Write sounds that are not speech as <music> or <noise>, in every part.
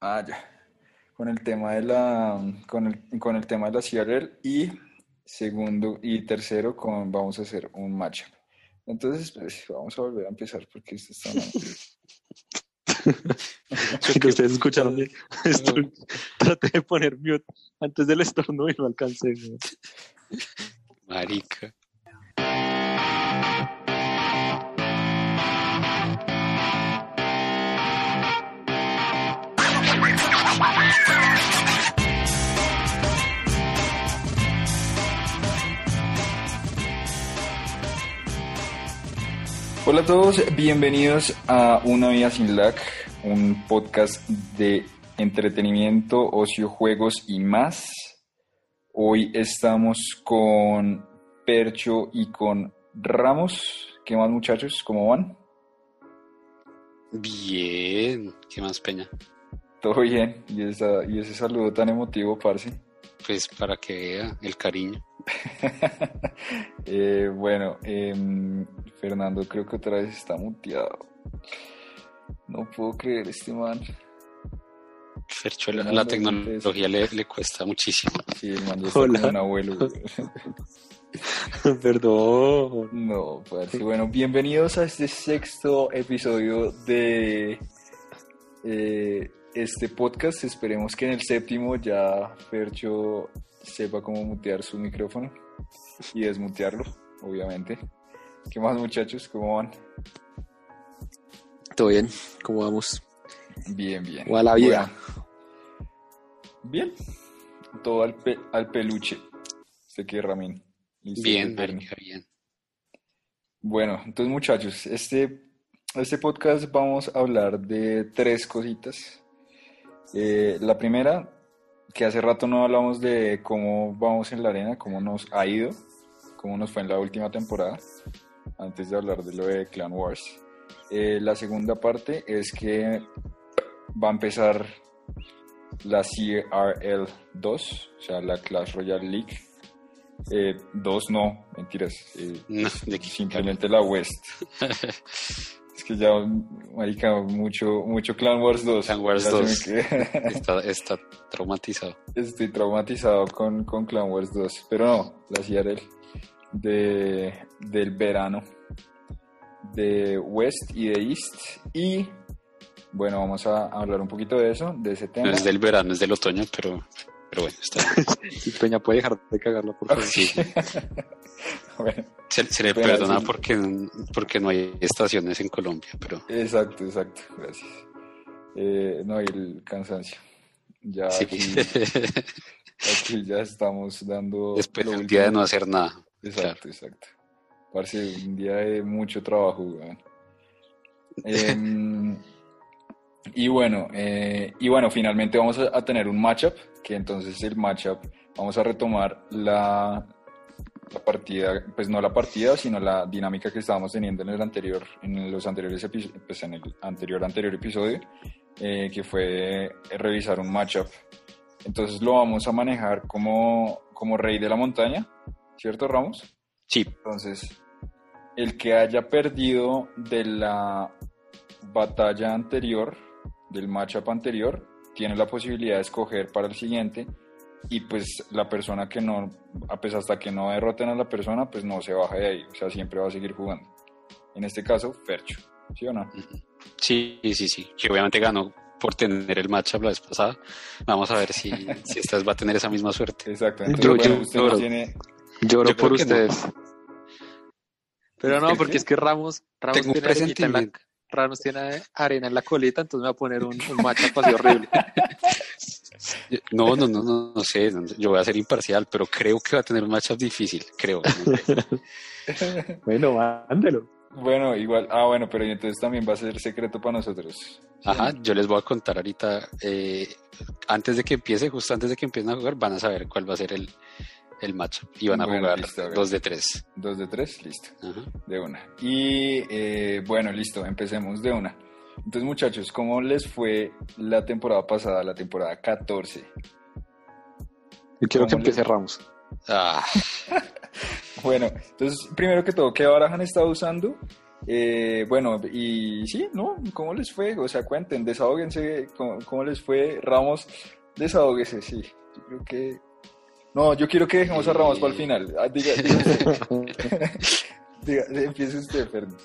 Ah, ya. Con el tema de la, con el, con el tema de la CRL y segundo y tercero con, vamos a hacer un match. Entonces, pues, vamos a volver a empezar porque esto está mal. <laughs> <laughs> que ustedes escucharon bien. Esto, traté de poner mute antes del estornudo y no alcancé. ¿no? Marica. Hola a todos, bienvenidos a Una Vida Sin Lag, un podcast de entretenimiento, ocio, juegos y más. Hoy estamos con Percho y con Ramos. ¿Qué más muchachos? ¿Cómo van? Bien. ¿Qué más, Peña? Todo bien. Y, esa, y ese saludo tan emotivo, parce. Pues para que vea el cariño. <laughs> Eh, bueno, em, Fernando creo que otra vez está muteado. No puedo creer este man. Fercho, la, No, la no, tecnología le, le cuesta muchísimo. Sí, el man ya está Hola. como un abuelo. <laughs> Perdón. No, parce. Bueno, bienvenidos a este sexto episodio de eh, este podcast. Esperemos que en el séptimo ya Fercho sepa cómo mutear su micrófono y desmutearlo, obviamente. ¿Qué más, muchachos? ¿Cómo van? ¿Todo bien? ¿Cómo vamos? Bien, bien. O a la vida. Bien. Todo al, pe- al peluche. Sé que Ramín. Bien, marica, bien. Bueno, entonces muchachos, este, este podcast vamos a hablar de tres cositas. Eh, la primera, que hace rato no hablamos de cómo vamos en la arena, cómo nos ha ido, cómo nos fue en la última temporada, antes de hablar de lo de Clan Wars. Eh, la segunda parte es que va a empezar la CRL 2, o sea, la Clash Royale League. Eh, dos no, mentiras. eh, No, ¿de qué simplemente la West. <laughs> que ya, marica, mucho, mucho Clan Wars 2. Clan Wars Ya se me 2. queda- <laughs> Está, está traumatizado. Estoy traumatizado con, con Clan Wars 2. Pero no, la CRL de, del verano de West y de East. Y bueno, vamos a hablar un poquito de eso, de ese tema. No es del verano, es del otoño, pero, pero bueno, está. <laughs> Peña puede dejar de cagarla, por favor. Sí, <laughs> <laughs> bueno, se, se le perdona porque, porque no hay estaciones en Colombia, pero exacto, exacto, gracias. Eh, no, y el cansancio. Ya sí. aquí, <laughs> aquí ya estamos dando... Después de un día de no hacer nada. Exacto, exacto. Parce, un día de mucho trabajo. Em, y bueno, eh, y bueno, finalmente vamos a, a tener un matchup, que entonces el matchup, vamos a retomar la, la partida, pues no la partida, sino la dinámica que estábamos teniendo en el anterior, en los anteriores epi- pues en el anterior anterior episodio, eh, que fue revisar un matchup. Entonces lo vamos a manejar como, como rey de la montaña, ¿cierto, Ramos? Sí, Entonces, el que haya perdido de la batalla anterior, del matchup anterior, tiene la posibilidad de escoger para el siguiente y pues la persona que no, a pesar hasta que no derroten a la persona, pues no se baja de ahí, o sea, siempre va a seguir jugando. En este caso, Fercho, ¿sí o no? sí, sí, sí. Que obviamente ganó por tener el matchup la vez pasada. Vamos a ver si, si esta vez va a tener esa misma suerte. Exacto, entonces Yo- bueno, yo- usted no yo- tiene... Lloro Yo creo por no. ustedes. Pero no, ¿El porque es que Ramos, Ramos Tengo tiene, arenita en la, presentimiento. Ramos tiene arena en la colita, entonces me va a poner un, un matchup así horrible. <laughs> No, no, no, no, no sé. no, Yo voy a ser imparcial, pero creo que va a tener un matchup difícil. Creo. <laughs> bueno, mándelo. Bueno, igual, ah, bueno, pero entonces también va a ser secreto para nosotros. Ajá, yo les voy a contar ahorita, eh, antes de que empiece, justo antes de que empiecen a jugar, van a saber cuál va a ser el, el matchup. Y van a Bueno, jugar listo, dos de tres. Dos de tres, listo. Ajá. De una. Y eh, bueno, listo, empecemos de una. Entonces, muchachos, ¿cómo les fue la temporada pasada, la temporada 14? Yo quiero que ¿Cómo le- empiece Ramos. Ah, <laughs> Bueno, entonces, primero que todo, ¿qué baraja han estado usando? Eh, bueno, y sí, ¿no? ¿Cómo les fue? O sea, cuenten, desahóguense, ¿cómo, cómo les fue? Ramos, desahóguese, sí. Yo creo que... No, yo quiero que dejemos a Ramos para el final. Ah, diga, diga usted. <laughs> <laughs> Diga, empiece usted, Fernando.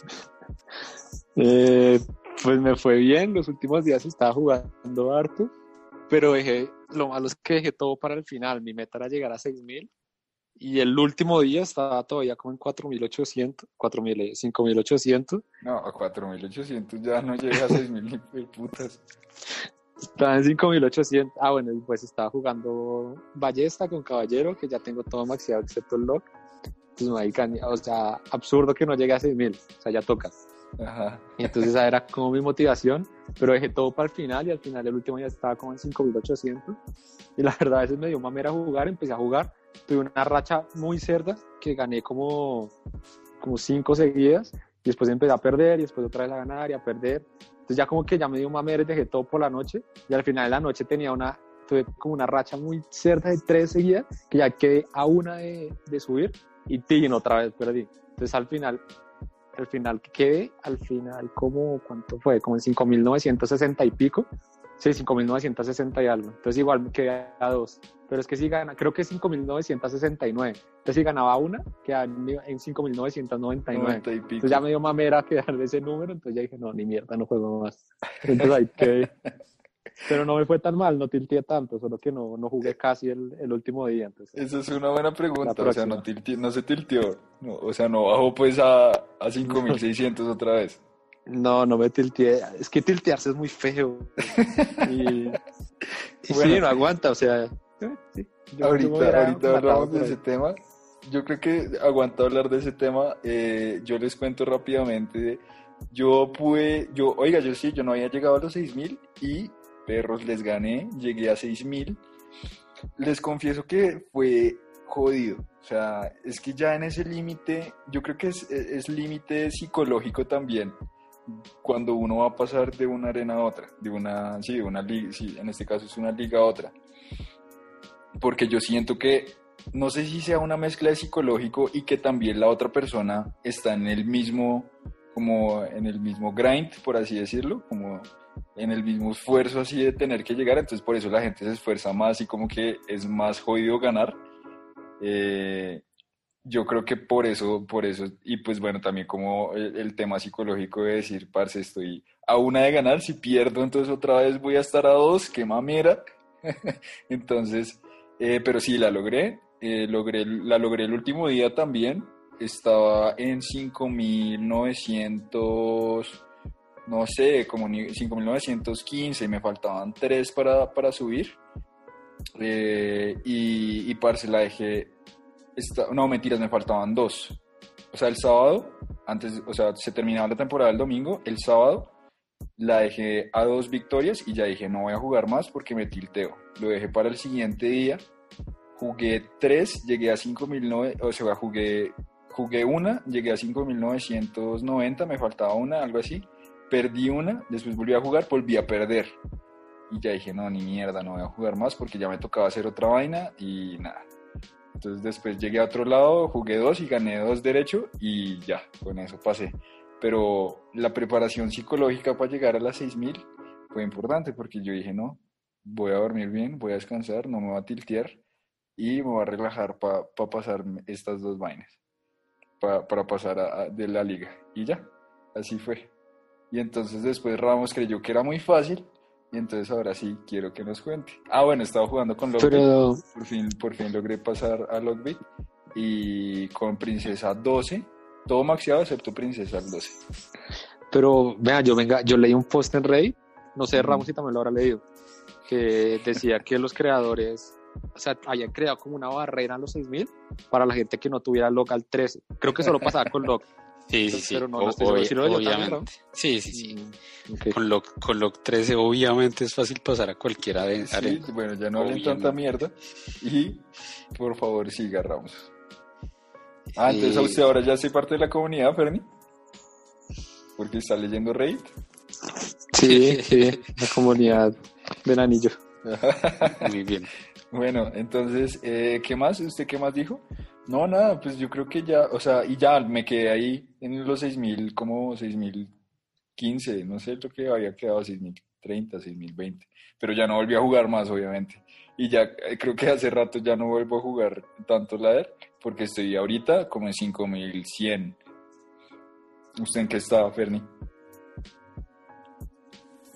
Eh, pues me fue bien, los últimos días estaba jugando harto, pero dejé, lo malo es que dejé todo para el final, mi meta era llegar a 6000 y el último día estaba todavía como en 4800, 4000, 5800, No, a 4800 ya no llega a 6000 ni <laughs> putas. estaba en 5800, ah bueno, y pues estaba jugando ballesta con caballero, que ya tengo todo maxeado excepto el lock, entonces ni- o sea, absurdo que no llegue a 6000, o sea, ya toca. Ajá. Y entonces esa era como mi motivación, pero dejé todo para el final y al final el último día estaba como en 5800. Y la verdad a veces me dio mamera jugar, empecé a jugar, tuve una racha muy cerda que gané como, como cinco seguidas y después empecé a perder y después otra vez a ganar y a perder. Entonces ya como que ya me dio mamera y dejé todo por la noche y al final de la noche tenía una, tuve como una racha muy cerda de tres seguidas que ya quedé a una de, de subir y tin, otra vez perdí. Entonces al final al final que quedé, al final como, ¿cuánto fue? Como en 5.960 y pico. Sí, 5.960 y algo. Entonces igual me quedé a dos. Pero es que si gana, creo que es 5.969. Entonces si ganaba una, quedaba en en 5.999. 90 y pico. Entonces ya me dio mamera <laughs> quedar de ese número, entonces ya dije, no, ni mierda, no juego más. Entonces ahí quedé. <laughs> Pero no me fue tan mal, no tilteé tanto, solo que no, no jugué casi el, el último día. Entonces, Esa es una buena pregunta, o sea, no, tilti- no se tilteó, no, o sea, no bajó pues a, a 5600 otra vez. No, no me tilteé. Es que tiltearse es muy feo. <laughs> Y, y Bueno. sí, no aguanta, o sea. sí, ahorita ahorita hablamos de ese tema. Yo creo que aguanta hablar de ese tema. Eh, yo les cuento rápidamente. Yo pude, yo, oiga, yo sí, yo no había llegado a los 6000 y perros les gané, llegué a 6000. Les confieso que fue jodido. O sea, es que ya en ese límite, yo creo que es, es límite psicológico también. Cuando uno va a pasar de una arena a otra, de una, sí, de una liga, sí, en este caso es una liga a otra. Porque yo siento que, no sé si sea una mezcla de psicológico y que también la otra persona está en el mismo, como en el mismo grind, por así decirlo, como en el mismo esfuerzo así de tener que llegar, entonces por eso la gente se esfuerza más y como que es más jodido ganar. Eh, yo creo que por eso, por eso, y pues bueno, también como el, el tema psicológico de decir, parce, estoy a una de ganar, si pierdo, entonces otra vez voy a estar a dos, qué mamera. <laughs> entonces, eh, pero sí, la logré, eh, logré, la logré el último día también, estaba en 5900 no sé, como ni- 5.915 y me faltaban 3 para, para subir. Eh, y, y parce, la dejé. esta- no, mentiras, me faltaban 2. O sea, el sábado, antes, o sea, se terminaba la temporada el domingo, el sábado la dejé a dos victorias y ya dije, no voy a jugar más porque me tilteo. Lo dejé para el siguiente día, jugué 3, llegué a 5.900, o sea, jugué, jugué una, llegué a 5.990, me faltaba una, algo así perdí una, después volví a jugar, volví a perder. Y ya dije, no, ni mierda, no voy a jugar más porque ya me tocaba hacer otra vaina y nada. Entonces después llegué a otro lado, jugué dos y gané dos derecho y ya, con eso pasé. Pero la preparación psicológica para llegar a las 6000 fue importante porque yo dije, no, voy a dormir bien, voy a descansar, no me voy a tiltear y me voy a relajar para pasar estas dos vainas, pa- para pasar a- de la liga. Y ya, así fue. Y entonces después Ramos creyó que era muy fácil. Y entonces ahora sí quiero que nos cuente. Ah, bueno, estaba jugando con Lockbit. Pero, Por fin, por fin logré pasar a Lockbit. Y con Princesa 12. Todo maxeado excepto Princesa al 12. pero, vea, yo venga, yo leí un post en Reddit, no sé. Ramos si también lo habrá leído, que decía que los creadores, o sea, habían creado como una barrera en los 6000 para la gente que no tuviera local 13. Creo que solo pasaba con lock. <laughs> Sí, sí, sí. Pero no, no o- estoy seguro obvi- si lo leyó también, obviamente. Sí, sí, sí. Mm. Con Lock, con Lock 13 obviamente es fácil pasar a cualquiera de Sí, arena. bueno, ya no hablen tanta mierda. Y por favor, siga Ramos. Ah, entonces a Eh, usted ahora ya hace parte de la comunidad, Ferni. Porque está leyendo Reddit. Sí, sí, la comunidad del anillo. <laughs> Muy bien. Bueno, entonces, eh, ¿qué más? ¿Usted qué más dijo? No, nada, pues yo creo que ya, o sea, y ya me quedé ahí en los 6000, como 6015, no sé lo que había quedado, 6030, 6020, pero ya no volví a jugar más, obviamente. Y ya eh, creo que hace rato ya no vuelvo a jugar tanto ladder, porque estoy ahorita como en 5100. ¿Usted en qué estaba, Ferni?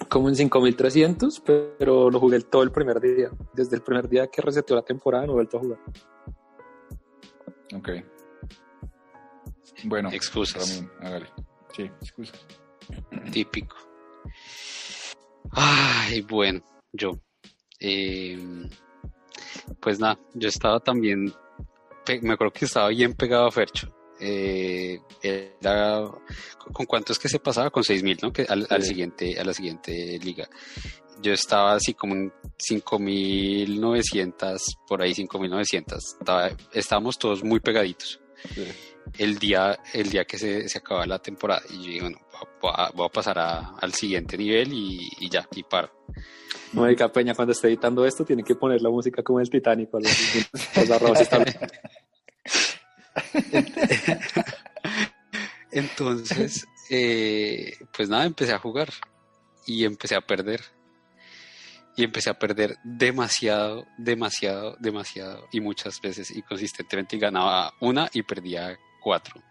Como en 5300, pero lo jugué todo el primer día. Desde el primer día que reseteó la temporada no he vuelto a jugar. Ok. Bueno, Excusas. Hágale. Sí, excusas. Típico. Ay, bueno, yo. eh, pues nada, yo estaba también, me acuerdo que estaba bien pegado a Fercho. Eh, era, ¿Con cuánto es que se pasaba? Con 6.000, ¿no? Que al, al siguiente, a la siguiente liga. Yo estaba así como en 5.900, por ahí 5.900. Estaba, estábamos todos muy pegaditos Sí. el día, el día que se, se acaba la temporada. Y yo dije, bueno, voy a, pasar a- al siguiente nivel y, y ya, y paro. Mónica Peña, cuando esté editando esto, tiene que poner la música como el Titanic. <laughs> Entonces, eh, pues nada, empecé a jugar y empecé a perder. Y empecé a perder demasiado, demasiado, demasiado y muchas veces y consistentemente ganaba una y perdía cuatro.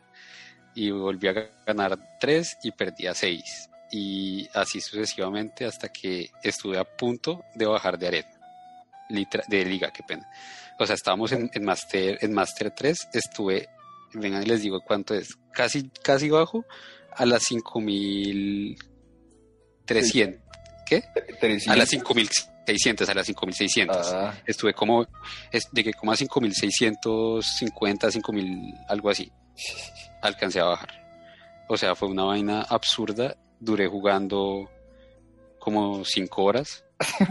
Y volví a ganar tres y perdía seis. Y así sucesivamente hasta que estuve a punto de bajar de arena. De liga, qué pena. O sea, estábamos en, en Master, en Master 3, estuve, vengan y les digo cuánto es, casi, casi bajo a las 5300. ¿Qué? A las 5600, a las 5600. Ah, Estuve como, llegué como a 5650, 5000, algo así. Alcancé a bajar. O sea, fue una vaina absurda. Duré jugando como 5 horas. <laughs>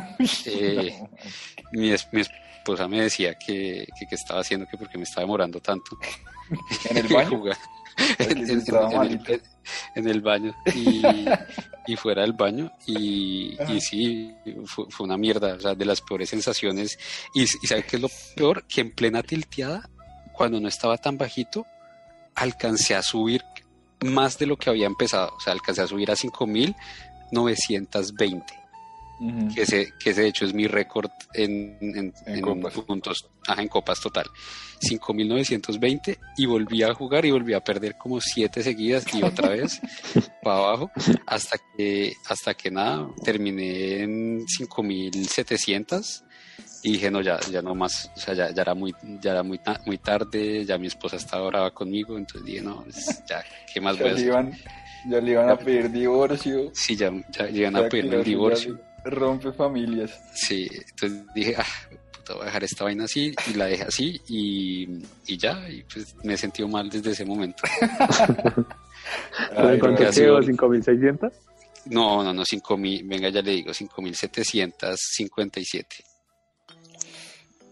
Eh, mi, es- mi esposa me decía que, que, que estaba haciendo que porque me estaba demorando tanto. ¿En el baño? <laughs> <laughs> en, el, malito. en el baño y, y fuera del baño y, y sí, fue, fue una mierda, o sea, de las peores sensaciones y, y ¿sabe qué es lo peor? Que en plena tilteada, cuando no estaba tan bajito, alcancé a subir más de lo que había empezado, o sea, alcancé a subir a 5920 Que ese, que ese de hecho es mi récord en, en, En en copas. puntos, ajá, en copas total. 5.920 y volví a jugar y volví a perder como siete seguidas y otra vez <laughs> para abajo hasta que, hasta que nada, terminé en 5.700 y dije, no, ya, ya no más, o sea, ya, ya era, muy, ya era muy, muy tarde, ya mi esposa estaba brava conmigo, entonces dije, no, pues, ya, ¿qué más voy Ya a le hacer? iban, ya le iban a pedir divorcio. Sí, ya, ya llegan Ya a pedirme el divorcio. Rompe familias. Sí, entonces dije, ah, puta, voy a dejar esta vaina así y la dejé así y, y ya, y pues me he sentido mal desde ese momento. ¿Pero <laughs> Ay, en cuánto quedó? sido- ¿5600? No, no, no, 5000, venga, ya le digo, 5757.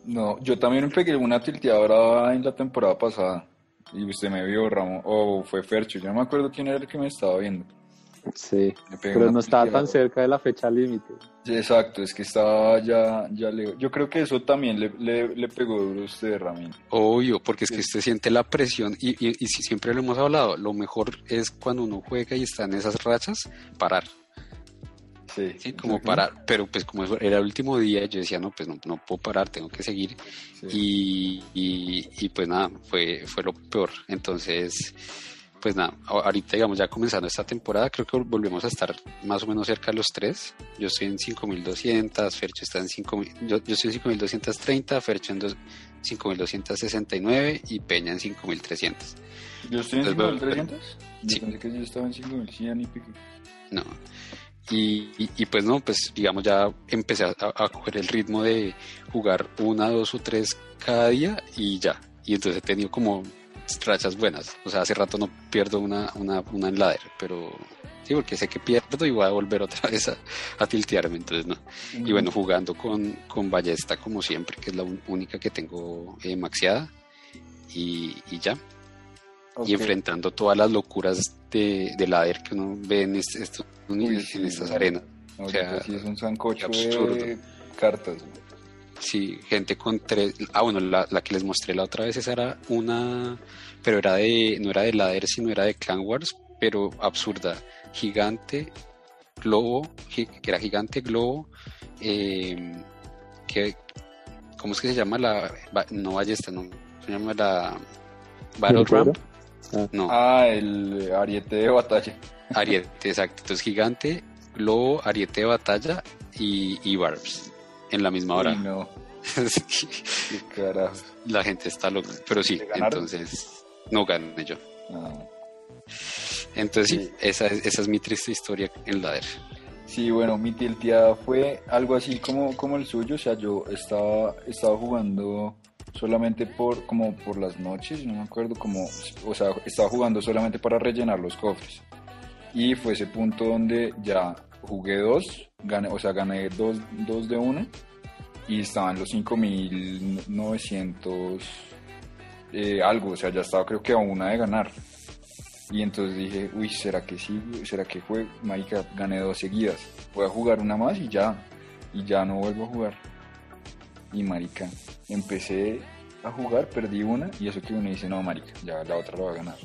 No, yo también me pegué una tilteadora en la temporada pasada. Y usted me vio, Ramón. O fue Fercho. Yo no me acuerdo quién era el que me estaba viendo. Sí, pero no estaba tan cerca de la fecha límite. Sí, exacto, es que estaba ya, ya le... Yo creo que eso también le, le, le pegó duro a usted, Ramín. Obvio, porque es que usted siente la presión y, y, y si siempre lo hemos hablado, lo mejor es cuando uno juega y está en esas rachas, parar. Sí, Sí, como parar, pero pues como era el último día, yo decía, no, pues no, no puedo parar, tengo que seguir. Sí. y, y, y, pues nada, fue, fue lo peor. Entonces, pues nada, ahorita digamos ya comenzando esta temporada, creo que volvemos a estar más o menos cerca de los tres. Yo estoy en 5200, Fercho está en 5000, yo, yo estoy en 5230, Fercho en dos- 5269 y Peña en 5300. ¿Yo estoy en Entonces, bueno, 5300? Yo sí. pensé que yo estaba en 5100 y pico. No. Y, y, y pues no, pues digamos ya empecé a, a coger el ritmo de jugar una, dos o tres cada día y ya. Y entonces he tenido como rachas buenas. O sea, hace rato no pierdo una, una, una en ladder, pero sí, porque sé que pierdo y voy a volver otra <laughs> vez a, a tiltearme, entonces no. Y bueno, jugando con, con ballesta como siempre, que es la un- única que tengo eh, maxiada. Y, y ya, y enfrentando todas las locuras de, de ladder que uno ve en, est- estos, Uy, en sí, estas arenas. O sea, sí es un sancocho absurdo. de cartas. güey. Sí, gente con tres. Ah, bueno, la, la que les mostré la otra vez, esa era una. Pero era de. No era de ladder, sino era de Clan Wars, pero absurda. Gigante, globo, gi- que era gigante, globo. eh, que, ¿Cómo es que se llama la. No ballesta, no. Se llama la. Battle. Ramp. No, Ah, el ariete de batalla. ariete, exacto. Entonces, gigante, globo, ariete de batalla y, y barbs. En la misma hora. Uy, no, <laughs> qué. La gente está loca, pero sí, entonces no gané yo. Ah. Entonces sí, Sí. esa, es- esa es mi triste historia en ladder. Sí, bueno, mi tilteada fue algo así como, como el suyo, o sea, yo estaba, estaba jugando solamente por, como por las noches, no me acuerdo, como, o sea, estaba jugando solamente para rellenar los cofres. Y fue ese punto donde ya jugué dos, gané, o sea, gané dos, dos de una y estaban los 5900 eh, algo, o sea, ya estaba creo que a una de ganar. Y entonces dije, uy, ¿será que sí? ¿Será que fue? Marica, gané dos seguidas. Voy a jugar una más y ya. Y ya no vuelvo a jugar. Y marica, empecé a jugar, perdí una y eso que uno dice, no, marica, ya la otra la va a ganar.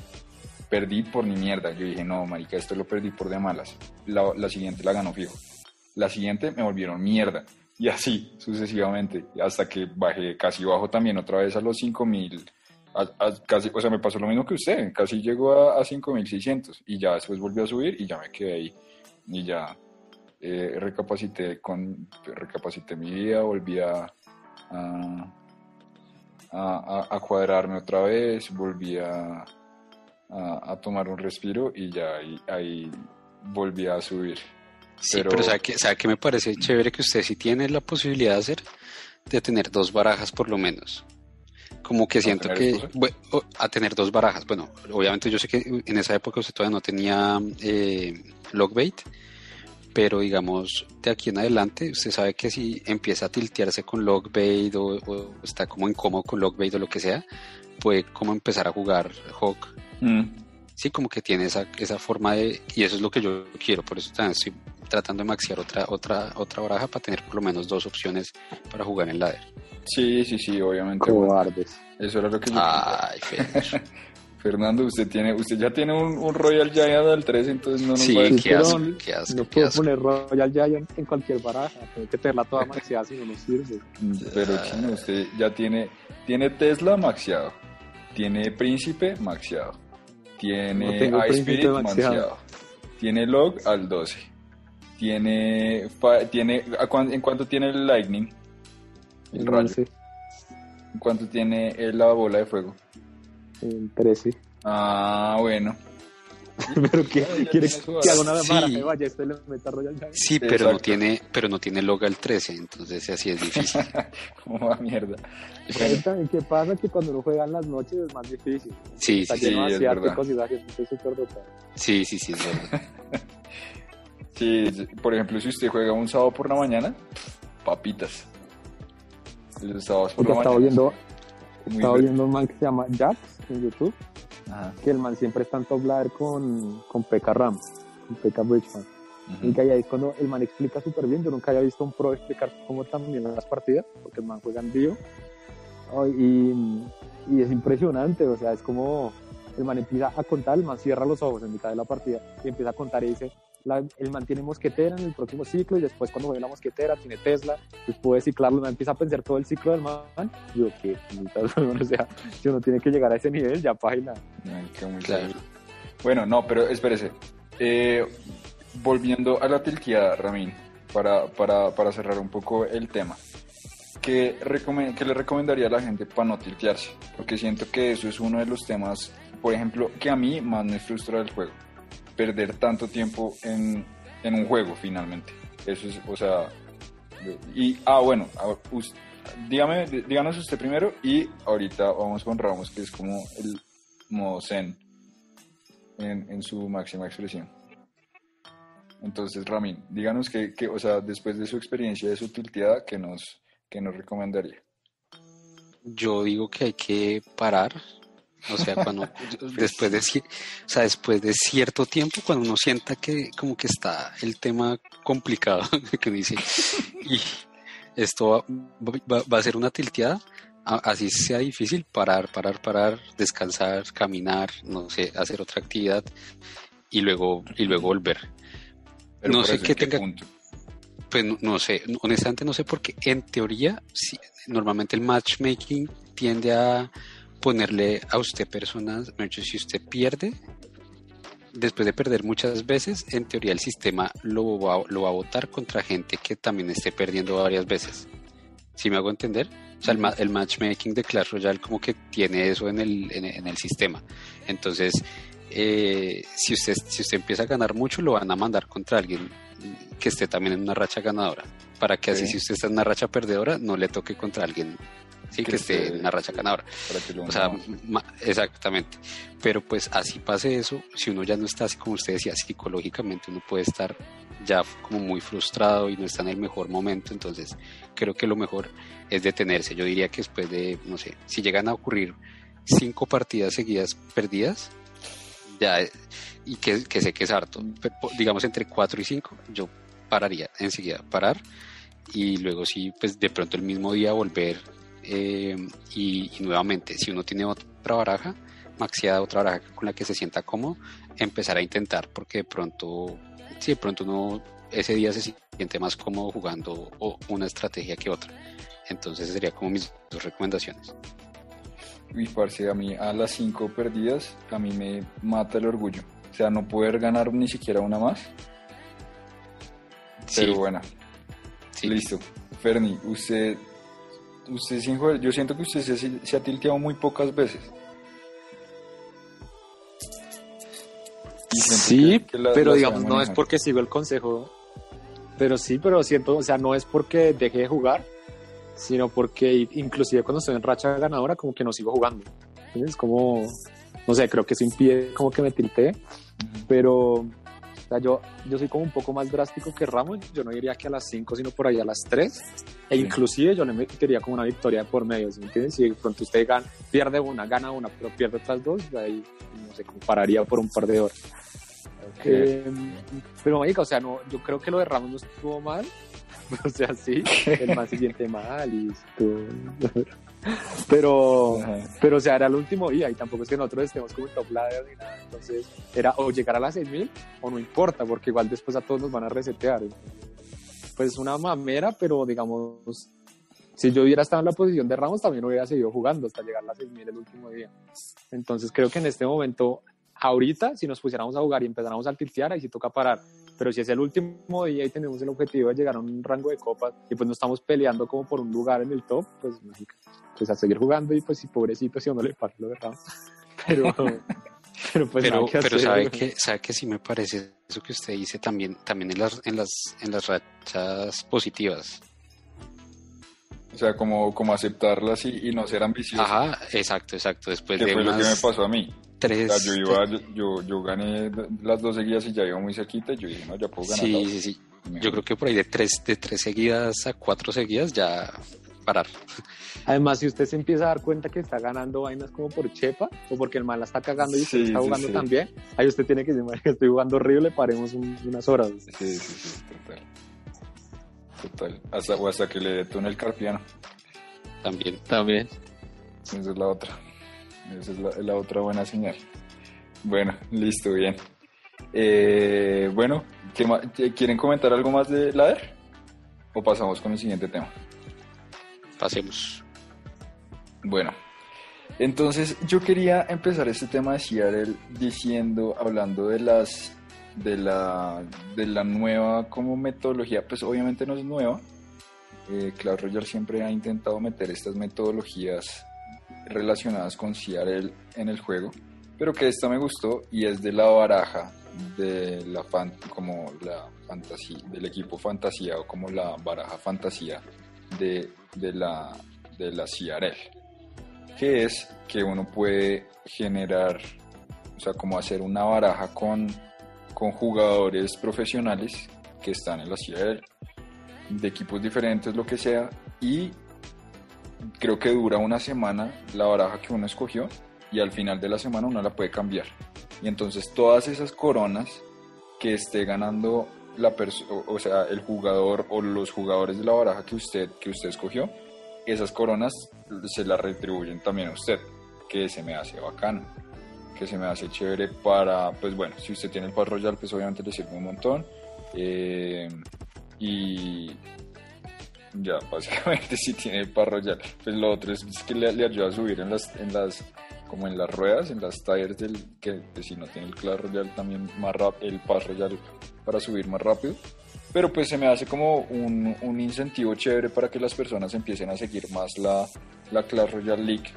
Perdí por ni mierda. Yo dije, no, marica, esto lo perdí por de malas. La, la siguiente la ganó fijo. La siguiente me volvieron mierda. Y así, sucesivamente. Hasta que bajé casi bajo también otra vez a los 5000 a- casi, o sea, me pasó lo mismo que usted, casi llegó a, a 5600 y ya después volvió a subir y ya me quedé ahí y ya eh, recapacité con recapacité mi vida, volví a, a, cuadrarme otra vez, volví a tomar un respiro y ya ahí, ahí volví a subir. Sí, Pero- pero, ¿sabe, qué, ¿sabe qué me parece chévere que usted sí tiene la posibilidad de hacer? De tener dos barajas por lo menos. Como que siento que... esposa? bue- o- a tener dos barajas. Bueno, obviamente yo sé que en esa época usted todavía no tenía eh, logbait, pero digamos, de aquí en adelante, usted sabe que si empieza a tiltearse con logbait o, o está como incómodo con logbait o lo que sea, puede como empezar a jugar Hawk Mm, sí, como que tiene esa, esa forma de, y eso es lo que yo quiero, por eso también estoy tratando de maxear otra, otra, otra baraja para tener por lo menos dos opciones para jugar en ladder. Sí, sí, sí, obviamente. bueno, Cobardes. eso era lo que yo Ay, Fer. <laughs> Fernando, usted tiene, usted ya tiene un, un Royal Giant al 3, entonces no nos Sí, va a Sí, qué asco, qué asco, No qué puedo asco. poner Royal Giant en cualquier baraja. Tengo que tenerla toda maxeada si no nos sirve. Pero chino, usted ya tiene, tiene Tesla maxiado, tiene Príncipe maxiado, tiene Príncipe iSpirit maxiado. maxiado, tiene Log al 12, tiene, tiene ¿a cuán- ¿en cuánto tiene el Lightning? El No rayo. ¿En cuánto tiene la bola de fuego? en 13. Ah, bueno. <laughs> Pero que quiere que haga una Sí. baraja de ballesta y le meta Royal Giant. Sí, pero no tiene, pero no tiene log al 13, entonces así es difícil. <laughs> Como va mierda. ¿Saben también qué pasa? Que cuando uno juega en las noches es más difícil. Sí, sí, sí, lleno de es verdad. y es súper dotada. sí, sí, sí, es verdad. <laughs> Sí, por ejemplo, si usted juega un sábado por la mañana, papitas. Los sábados por Porque la estaba mañana. viendo, estaba viendo un man que se llama Jax en YouTube, Ajá. que el man siempre está en top ladder con, con P.K. Ram, con P.K. Bridgman. Ujú. Y que ahí es cuando el man explica súper bien. Yo nunca había visto un pro explicar cómo también las partidas, porque el man juega en vivo. Y, y es impresionante, o sea, es como el man empieza a contar, el man cierra los ojos en mitad de la partida y empieza a contar y dice, la- el man tiene mosquetera en el próximo ciclo y después cuando juegue la mosquetera tiene Tesla, después puede ciclarlo, empieza a pensar todo el ciclo del man. Yo, weón, <laughs> o sea, si uno tiene que llegar a ese nivel, ya Claro. severo. Bueno, no, pero espérese. Eh, volviendo a la tilteada, Ramín, para, para, para cerrar un poco el tema. ¿Qué, recomen- qué le recomendaría a la gente para no tiltearse? Porque siento que eso es uno de los temas, por ejemplo, que a mí más me frustra del juego. Perder tanto tiempo en, en un juego, finalmente. Eso es, o sea... Y, ah, bueno, dígame, dí- díganos usted primero y ahorita vamos con Ramos, que es como el modo zen en, en su máxima expresión. Entonces, Ramín, díganos que, que, o sea, después de su experiencia de su tilteada, ¿qué nos, qué nos recomendaría? Yo digo que hay que parar. O sea, cuando <laughs> después de ci- o sea, después de cierto tiempo, cuando uno sienta que como que está el tema complicado, <laughs> que uno dice, y esto va, va, a ser una tilteada, así sea difícil, parar, parar, parar, descansar, caminar, no sé, hacer otra actividad y luego, y luego volver. no sé qué tenga... Pues no, sé, honestamente no sé porque en teoría, normalmente el matchmaking tiende a ponerle a usted personas, si usted pierde, después de perder muchas veces, en teoría el sistema lo va, lo va a votar contra gente que también esté perdiendo varias veces. ¿Sí me hago entender? O sea, el, matchmaking de Clash Royale como que tiene eso en el, en, el sistema. Entonces, eh, si, usted, si usted empieza a ganar mucho, lo van a mandar contra alguien que esté también en una racha ganadora. Para que así, si usted está en una racha perdedora, no le toque contra alguien sí, que, esté en una racha ganadora. o sea, exactamente. Pero pues así pase eso, si uno ya no está así como usted decía, psicológicamente uno puede estar ya como muy frustrado y no está en el mejor momento, entonces creo que lo mejor es detenerse. Yo diría que después de, no sé, si llegan a ocurrir cinco partidas seguidas perdidas, ya, y que, que sé que es harto, digamos entre cuatro y cinco, yo pararía enseguida, parar y luego sí, pues de pronto el mismo día volver eh, y, nuevamente, si uno tiene otra baraja, maxiada otra baraja con la que se sienta cómodo, empezar a intentar, porque de pronto, si de pronto uno ese día se siente más cómodo jugando una estrategia que otra. Entonces sería como mis dos recomendaciones. Y parce, a mí a las cinco perdidas, a mí me mata el orgullo. O sea, no poder ganar ni siquiera una más. Pero bueno. Listo. Ferni, usted usted sin joder, yo siento que usted se, ha tilteado muy pocas veces. Sí, pero digamos, no es porque sigo el consejo. Pero sí, pero siento, o sea, no es porque deje de jugar, sino porque inclusive cuando estoy en racha ganadora, como que no sigo jugando. Es como, no sé, creo que eso impide como que me tiltee, pero sea, yo, yo soy como un poco más drástico que Ramos, yo no diría que a las 5, sino por ahí a las 3, e inclusive yo no me quería como una victoria por medio, entiendes? Si de pronto usted gana, pierde una, gana una, pero pierde otras dos, ahí no sé, compararía por un par de horas. Eh, pero, marica, o sea, no, yo creo que lo de Ramos no estuvo mal, <laughs> o sea, sí, el más siguiente mal y estuvo... <laughs> Pero, pero o sea, era el último día y tampoco es que nosotros estemos como top ladder ni nada. Entonces, era o llegar a las 6000 o no importa, porque igual después a todos nos van a resetear. Pues es una mamera, pero digamos, si yo hubiera estado en la posición de Ramos, también hubiera seguido jugando hasta llegar a las 6000 el último día. Entonces, creo que en este momento, ahorita, si nos pusiéramos a jugar y empezáramos a tiltear, ahí sí toca parar pero si es el último día y tenemos el objetivo de llegar a un rango de copas y pues no estamos peleando como por un lugar en el top, pues, pues a seguir jugando y pues si pobrecito si uno le pasa lo verdad. <laughs> <laughs> Pero, pero pues pero, pero sabe que sabe que sí me parece eso que usted dice también también en las en las en las rachas positivas. O sea, como, como aceptarlas y, no ser ambicioso. Ajá, exacto, exacto. Después de fue lo que me pasó a mí tres. yo, yo, gané las dos seguidas y ya iba muy cerquita. Y yo dije, no, ya puedo ganar. Sí, sí, sí. Yo creo que por ahí de tres, de tres seguidas a cuatro seguidas ya parar. Además, si usted se empieza a dar cuenta que está ganando vainas como por chepa o porque el mal la está cagando y usted está jugando también, ahí usted tiene que decir, que estoy jugando horrible, paremos unas horas. Sí, sí, sí, total. Total. Hasta, o hasta que le detone el carpiano. También. También. Esa es la otra. Esa es la, otra buena señal. Bueno, listo, bien. Eh, bueno, ¿quieren comentar algo más de Ladder? ¿O pasamos con el siguiente tema? Pasemos. Bueno, entonces yo quería empezar este tema de Seattle diciendo, hablando de las de la de la nueva como metodología, pues obviamente no es nueva. Eh, Cloud Roger siempre ha intentado meter estas metodologías relacionadas con Seattle en el juego, pero que esta me gustó y es de la baraja de la fan, como la fantasía del equipo fantasía o como la baraja fantasía de, de la de la que es que uno puede generar o sea como hacer una baraja con con jugadores profesionales que están en la CRL de equipos diferentes lo que sea y creo que dura una semana la baraja que uno escogió y al final de la semana uno la puede cambiar. Y entonces todas esas coronas que esté ganando la o, sea, el jugador o los jugadores de la baraja que usted, que usted escogió, esas coronas se las retribuyen también a usted, que se me hace bacano, que se me hace chévere para, pues bueno, si usted tiene el Pass Royal, pues obviamente le sirve un montón. eh, y ya, básicamente <laughs> si tiene el Pass Royal, pues lo otro es que le, le ayuda a subir en las, en las, como en las ruedas, en las tires del, que si no tiene el Clash Royale también más rápido, el Pass Royal para subir más rápido. Pero pues se me hace como un, un incentivo chévere para que las personas empiecen a seguir más la, la Clash Royale League.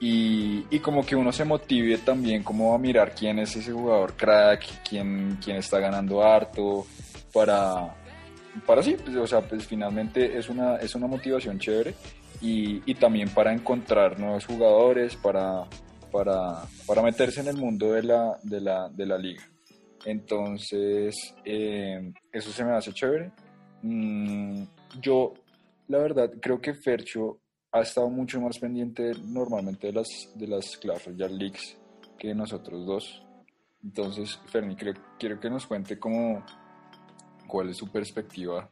Y, y como que uno se motive también como a mirar quién es ese jugador crack, quién, quién está ganando harto, para, para sí, pues, o sea, pues finalmente es una, es una motivación chévere y, y también para encontrar nuevos jugadores, para, para, para meterse en el mundo de la, de la, de la liga. Entonces, eh, eso se me hace chévere. Mm, yo, la verdad, creo que Fercho ha estado mucho más pendiente normalmente de las, de las Clash Royale Leagues que nosotros dos. Entonces, Ferni, creo, quiero que nos cuente cómo, cuál es su perspectiva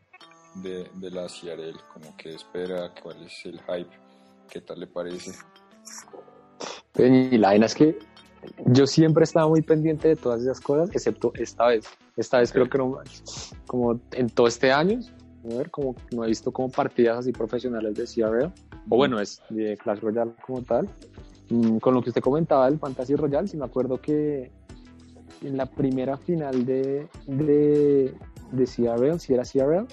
de, de la CRL, como que espera, cuál es el hype, qué tal le parece. Y la vaina es que yo siempre estaba muy pendiente de todas esas cosas, excepto esta vez. Esta vez creo que no, como en todo este año, a ver, como no he visto como partidas así profesionales de CRL, o bueno, es de Clash Royale como tal. Mm, Con lo que usted comentaba del Fantasy Royale, sí me acuerdo que en la primera final de, de, de CRL, si era CRL,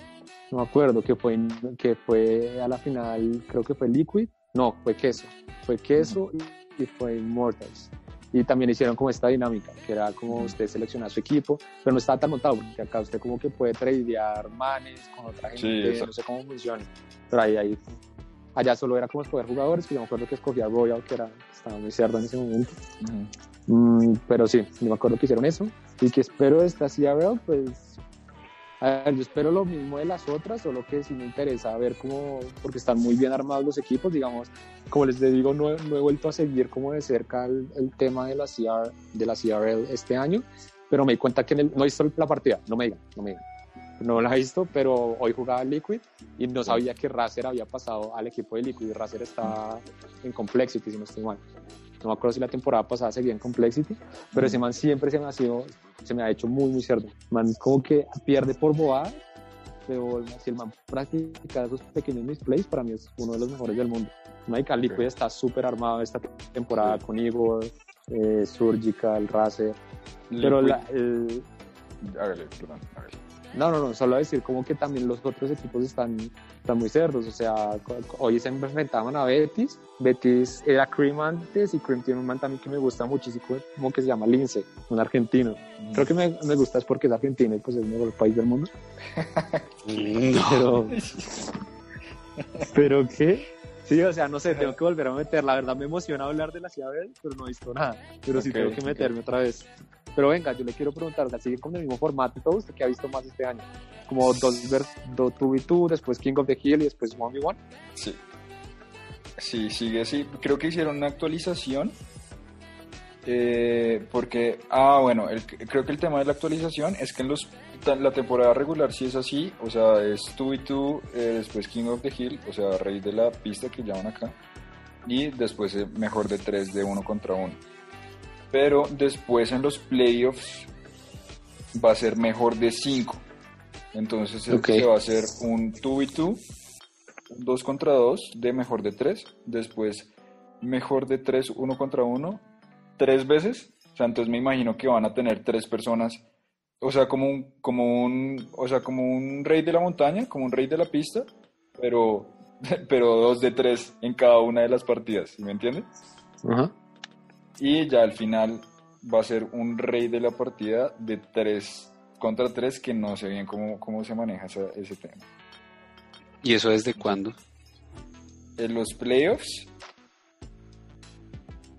no me acuerdo, que fue, que fue a la final, creo que fue Liquid, no, fue Queso, fue Queso y, y fue Immortals. Y también hicieron como esta dinámica, que era como usted selecciona su equipo, pero no estaba tan montado, porque acá usted como que puede tradear manes con otra Sí, gente, exacto. no sé cómo funciona. Pero ahí, ahí, allá solo era como escoger jugadores, que yo me acuerdo que escogía Royal, que era, estaba muy cerdo en ese momento. Mm, pero sí, yo me acuerdo que hicieron eso. Y que espero esta CRL, pues. A ver, yo espero lo mismo de las otras, solo que sí me interesa ver cómo. Porque están muy bien armados los equipos, digamos. Como les digo, no, no he vuelto a seguir como de cerca el, el tema de la, CR, de la CRL este año, pero me di cuenta que en el, no he visto la partida, no me digan, no me digan. No la he visto, pero hoy jugaba Liquid y no sabía que Razer había pasado al equipo de Liquid. Razer está en Complexity, si no estoy mal. No me acuerdo si la temporada pasada seguía en Complexity, pero ese man siempre se me ha sido, se me ha hecho muy, muy cerdo. Man como que pierde por bobada, pero si el man practica esos pequeños misplays, para mí es uno de los mejores del mundo. Marica, Liquid está súper armado esta temporada con Igor, eh, Surgical, Razer, pero la, el, Hágale, perdón, hágale. No, no, no, solo decir como que también los otros equipos están, están muy cerdos. O sea, hoy se enfrentaban a Betis. Betis era Cream antes y Cream tiene un man también que me gusta muchísimo, como que se llama Lince, un argentino. Creo que me, me gusta es porque es argentino y pues es el mejor país del mundo. No. <laughs> Pero, <laughs> ¿pero qué? Sí, o sea, no sé, tengo que volver a meter. La verdad me emociona hablar de la ciudad, pero no he visto nada. Pero sí tengo que meterme otra vez. Pero venga, yo le quiero preguntar, o sea, sigue con el mismo formato ¿usted qué ha visto más este año? Como dos vers 2v2, después King of the Hill y después 1v1. Sí. Sí, sigue así. Creo que hicieron una actualización. eh, porque, ah, bueno, el- creo que el tema de la actualización es que en los, la temporada regular sí es así, o sea, es 2 y 2, después King of the Hill, o sea, rey de la pista que llaman acá, y después eh, mejor de 3 de 1 contra 1. Pero después en los playoffs va a ser mejor de 5. Entonces Ok. se va a hacer un 2 y 2 un 2 contra 2 de mejor de 3, después mejor de 3, 1 contra 1, tres veces. O sea, entonces me imagino que van a tener tres personas, o sea, como un, como un, o sea, como un rey de la montaña, como un rey de la pista, pero, <laughs> pero dos de tres en cada una de las partidas, ¿sí ¿me entiendes? Ajá. Y ya al final va a ser un rey de la partida de 3 contra 3 que no sé bien cómo, cómo se maneja esa- ese tema. ¿Y eso desde cuándo? En los playoffs,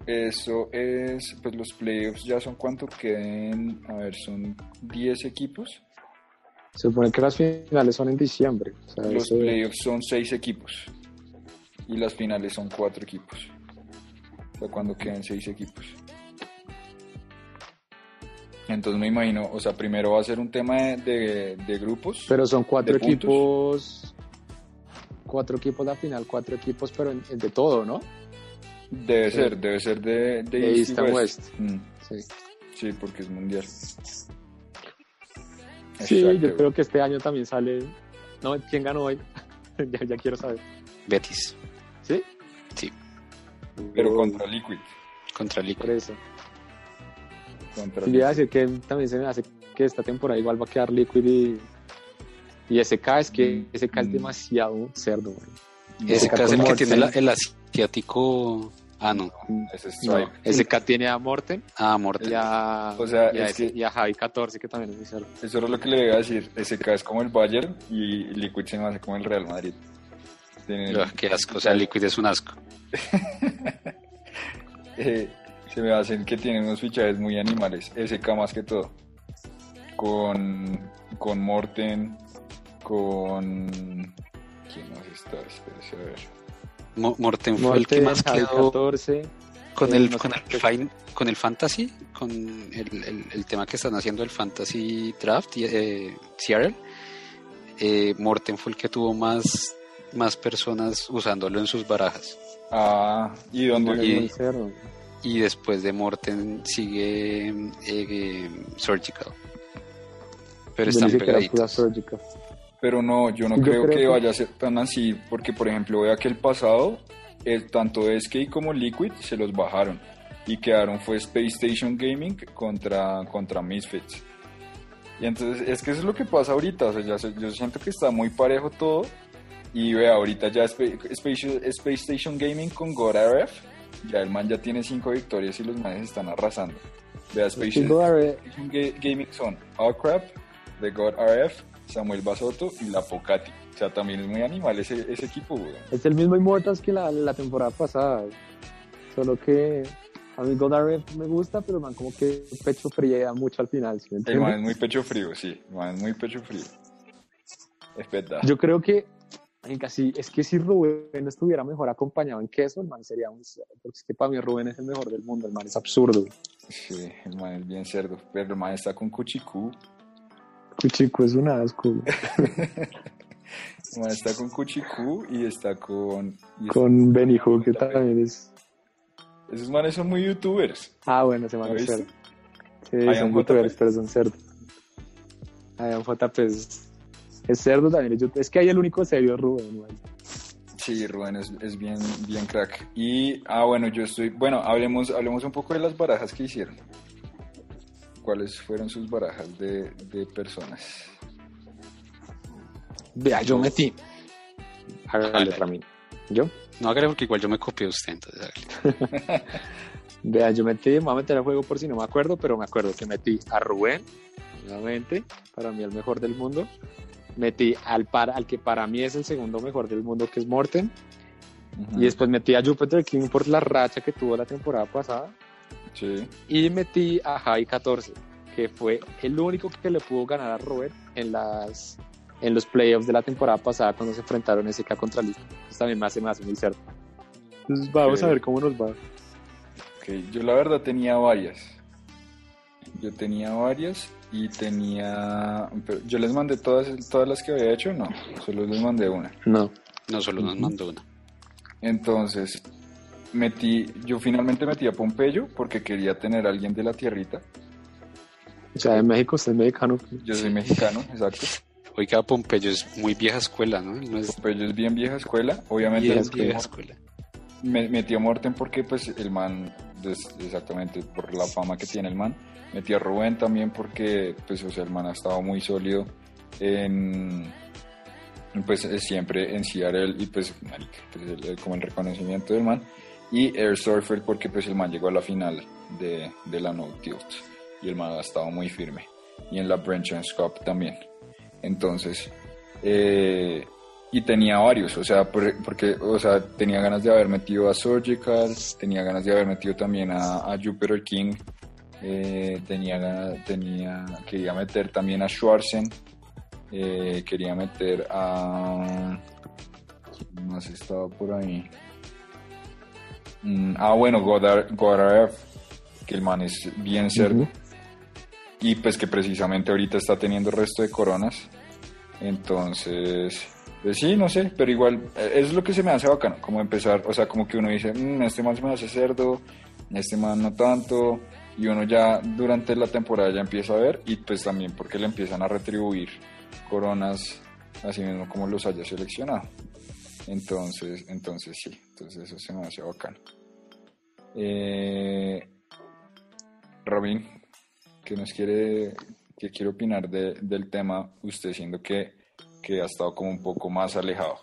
eso es, pues los playoffs ya son cuánto queden, a ver, son 10 equipos. Se supone que las finales son en diciembre. O sea, Los eso- playoffs son 6 equipos y las finales son 4 equipos. O sea, cuando queden 6 equipos. Entonces me imagino, o sea, primero va a ser un tema de, de- de grupos. Pero son cuatro ¿De puntos? equipos. Cuatro equipos la final, cuatro equipos, pero en- en de todo, ¿no? Debe ser, debe ser de, de, De East East and West. West. Mm, Sí. sí, porque es mundial. Sí, Exacto. yo creo que este año también sale. No, ¿quién ganó hoy? <laughs> ya, ya quiero saber. Betis ¿Sí? Sí. Pero contra Liquid. contra Liquid. Por eso. Contra Y le iba a Liquid. decir que también se me hace que esta temporada igual va a quedar Liquid y. Y SK es que Mm, SK es demasiado cerdo, güey. Ese SK es el que tiene la- el asiático. Ah, no. Ese es No, Stripe. SK tiene a Morten Ah, Morten. y a, O sea, y a es ese- que- y a Javi 14, que también es muy cerdo. Eso era lo que le iba a decir. SK es como el Bayern y Liquid se me hace como el Real Madrid. Tienen- Ah, qué asco. O sea, Liquid es un asco. <laughs> eh, se me hacen que tienen unos fichajes muy animales. SK más que todo. Con, con Morten, con... ¿Quién más está? Espérese a ver. Mo- Morten fue el que más quedó 14. con el, no con, el con el fantasy, con el, el- el tema que están haciendo el fantasy draft, y, eh, Seattle. Eh, Morten fue el que tuvo más, más personas usándolo en sus barajas. Ah, ¿y dónde? es Y- después de Morten sigue eh, Surgical. Pero están pegaditos. Pero no, yo no Yo creo, creo que, que- vaya a ser tan así, porque por ejemplo, vea que el pasado, tanto SK como Liquid se los bajaron y quedaron fue Space Station Gaming contra, contra Misfits. Y entonces es que eso es lo que pasa ahorita, o sea, ya se- yo siento que está muy parejo todo y vea, ahorita ya Spa- Space, Space Station Gaming con God RF, ya el man ya tiene cinco victorias y los manes están arrasando. Vea, Space Station Ga- Gaming son Crap, The God RF, Samuel Basoto y La Pocati. O sea, también es muy animal ese, ese equipo, weón. Es el mismo Immortals que la, la temporada pasada. Solo que a mí Goddard me gusta, pero man, como que pecho fría mucho al final. ¿sí El man es muy pecho frío, sí. El man es muy pecho frío. Es verdad. Yo creo que sí, es que si Rubén estuviera mejor acompañado en queso, el man sería un porque es que para mí Rubén es el mejor del mundo, el man es absurdo. Sí, el man es bien cerdo. Pero el man está con Cuchicú. Cuchico es un asco. man <laughs> está con Cuchicú y está con... y está- Con Benny Hook, que también es. Esos manes son muy youtubers. Ah, bueno, man ¿Lo es viste? cerdo. Sí, son youtubers, pero son cerdos. Ian JP es, es cerdo también. es que hay el único serio es Rubén. güey. Sí, Rubén es, es bien, bien crack. Y, ah, bueno, yo estoy... Bueno, hablemos, hablemos un poco de las barajas que hicieron. ¿Cuáles fueron sus barajas de, de personas? Vea, yo metí. Hágale. Ramín. ¿Yo? No hágale porque igual yo me copié usted, entonces hágale. <laughs> Vea, yo metí, me voy a meter al juego por si no me acuerdo, pero me acuerdo que metí a Rubén, nuevamente, para mí el mejor del mundo. Metí al, para, al que para mí es el segundo mejor del mundo, que es Morten. Y después metí a Jupiter King por la racha que tuvo la temporada pasada. Sí. Y metí a Javi 14, que fue el único que le pudo ganar a Robert en las en los playoffs de la temporada pasada cuando se enfrentaron SK contra Liga. Eso también me hace más muy certo. Entonces vamos Ok. a ver cómo nos va. Ok, yo la verdad tenía varias. Yo tenía varias y tenía... pero yo les mandé todas, todas las que había hecho, no, solo les mandé una. No. No solo nos mandó una. Entonces, metí, yo finalmente metí a Pompeyo porque quería tener a alguien de la tierrita. O sea, en México usted es mexicano. Yo soy mexicano, exacto. Oiga, Pompeyo es muy vieja escuela, ¿no? Él No es Pompeyo es bien vieja escuela. Obviamente vieja, escuela. vieja escuela. me metí a Morten porque pues el man, des- exactamente por la fama que tiene el man. Metí a Rubén también porque pues o sea, el man ha estado muy sólido en pues siempre en Seattle y pues, pues, como el reconocimiento del man. Y Air Surfer porque pues el man llegó a la final de, de la No Tilt y el man ha estado muy firme. Y en la Branchance Cup también. Entonces, eh, y tenía varios, o sea, por- porque, o sea, tenía ganas de haber metido a Surgical, tenía ganas de haber metido también a, Jupiter King, eh, tenía tenía, quería meter también a Schwarzen, eh, quería meter a, ¿quién más estaba por ahí? Mm, ah, bueno, Godard, Godard, que el man es bien cerdo. Ujú. y pues que precisamente ahorita está teniendo resto de coronas. Entonces, pues sí, no sé, pero igual eh, es lo que se me hace bacano, como empezar, o sea, como que uno dice, "Mm, este man se me hace cerdo, este man no tanto, y uno ya durante la temporada ya empieza a ver, y pues también porque le empiezan a retribuir coronas, así mismo como los haya seleccionado. Entonces, entonces sí, entonces eso se me hace bacano. Eh, Robin, ¿qué nos quiere, qué quiere opinar de- del tema usted siendo que, que ha estado como un poco más alejado?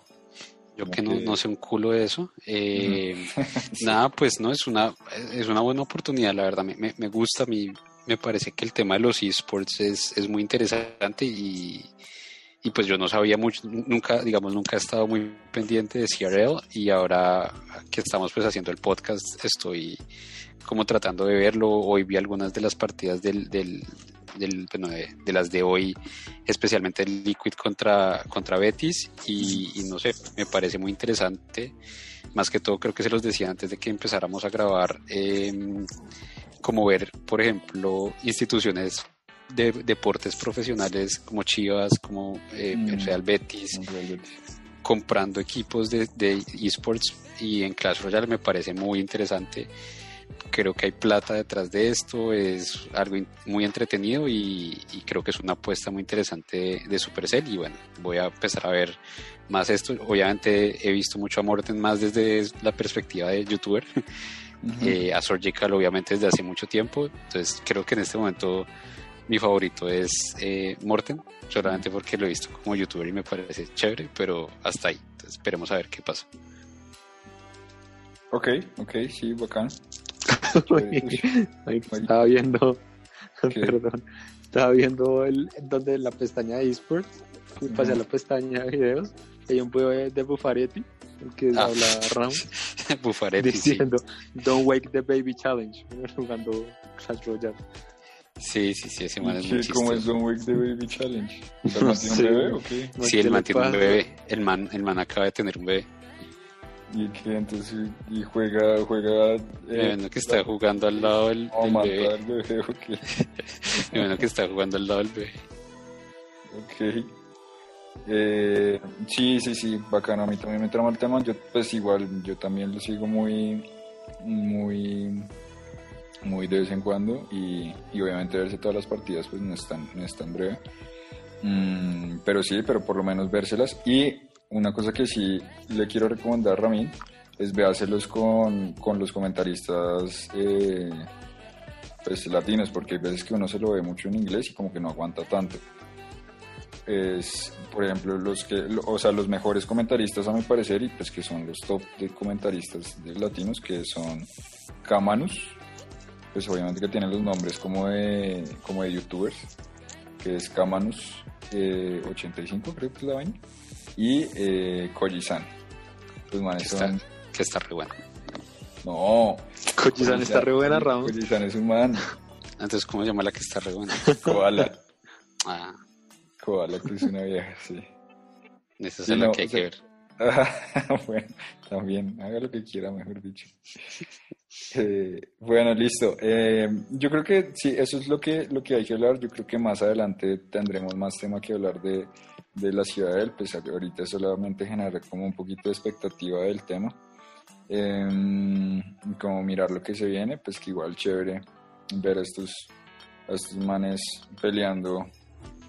Yo Como que no, que- no sé un culo de eso. Eh, <laughs> Nada, pues no, es una, es una buena oportunidad, la verdad. Me, me, me gusta, a mí me parece que el tema de los esports es, es muy interesante y, y pues yo no sabía mucho, nunca, digamos, nunca he estado muy pendiente de CRL y ahora que estamos pues haciendo el podcast estoy como tratando de verlo. Hoy vi algunas de las partidas del, del, del- bueno, de, las de hoy, especialmente el Liquid contra, contra Betis y, y no sé, me parece muy interesante. Más que todo creo que se los decía antes de que empezáramos a grabar, em, como ver, por ejemplo, instituciones de deportes profesionales como Chivas, como eh, Mm. Real Betis, No sé, comprando equipos de, de esports y en Clash Royale me parece muy interesante. Creo que hay plata detrás de esto, es algo muy entretenido y, y creo que es una apuesta muy interesante de, de Supercell y bueno, voy a empezar a ver más esto. Obviamente he visto mucho a Morten más desde la perspectiva de youtuber, <laughs> Ujú. eh, a Surgical obviamente desde hace mucho tiempo, entonces creo que en este momento mi favorito es eh, Morten, solamente porque lo he visto como youtuber y me parece chévere, pero hasta ahí, entonces esperemos a ver qué pasa. Ok, ok, sí, bacán. <laughs> Estaba viendo, <laughs> ¿Qué? perdón, estaba viendo el, donde la pestaña de esports y pasé a la pestaña de videos y hay un video de, Buffaretti, el que Ah. habla Ram, <laughs> Bufaretti, sí. diciendo Don't Wake the Baby Challenge, jugando Clash Royale. Sí, sí, sí, ese man es ¿Qué- muy ¿Cómo es. Don't Wake the Baby Challenge? <laughs> ¿El No man tiene un sé. bebé o qué? No, Sí, ¿qué el man tiene un bebé. El man, el man acaba de tener un bebé. Y que entonces y juega, juega. Me imagino que está jugando al lado del, O del mata bebé. al bebé, <laughs> imagino que está jugando al lado del bebé. Ok. Eh, sí, sí, sí, bacano. A mí también me trama el tema. Yo, pues igual, yo también lo sigo muy, muy, muy de vez en cuando. Y, y obviamente verse todas las partidas, pues no es tan, no es tan breve. Mm, pero sí, pero por lo menos vérselas. Y una cosa que sí le quiero recomendar a Ramín es véaselos con, con los comentaristas eh, pues, latinos, porque hay veces que uno se lo ve mucho en inglés y como que no aguanta tanto es, por ejemplo, los que, o sea, los mejores comentaristas a mi parecer y pues que son los top de comentaristas de latinos que son Camanus, pues obviamente que tienen los nombres como de, como de youtubers, que es Camanus eh, 85 creo que es la vaina, y eh, Koji-san. Los manes Que está, son... que está re bueno. No. Koji-san está re buena, Ram. Koji-san es un man. Entonces, ¿cómo se llama la que está re buena? <laughs> Koala. Ah, Koala, que es una vieja, sí. esa es Sí, la no, que hay o sea, que ver. <laughs> Bueno, también, haga lo que quiera, mejor dicho. Eh, bueno, listo. Eh, yo creo que sí, eso es lo que, lo que hay que hablar. Yo creo que más adelante tendremos más tema que hablar de, de la ciudadel, pues ahorita solamente generar como un poquito de expectativa del tema. Eh, como mirar lo que se viene, pues que igual chévere ver a estos, a estos manes peleando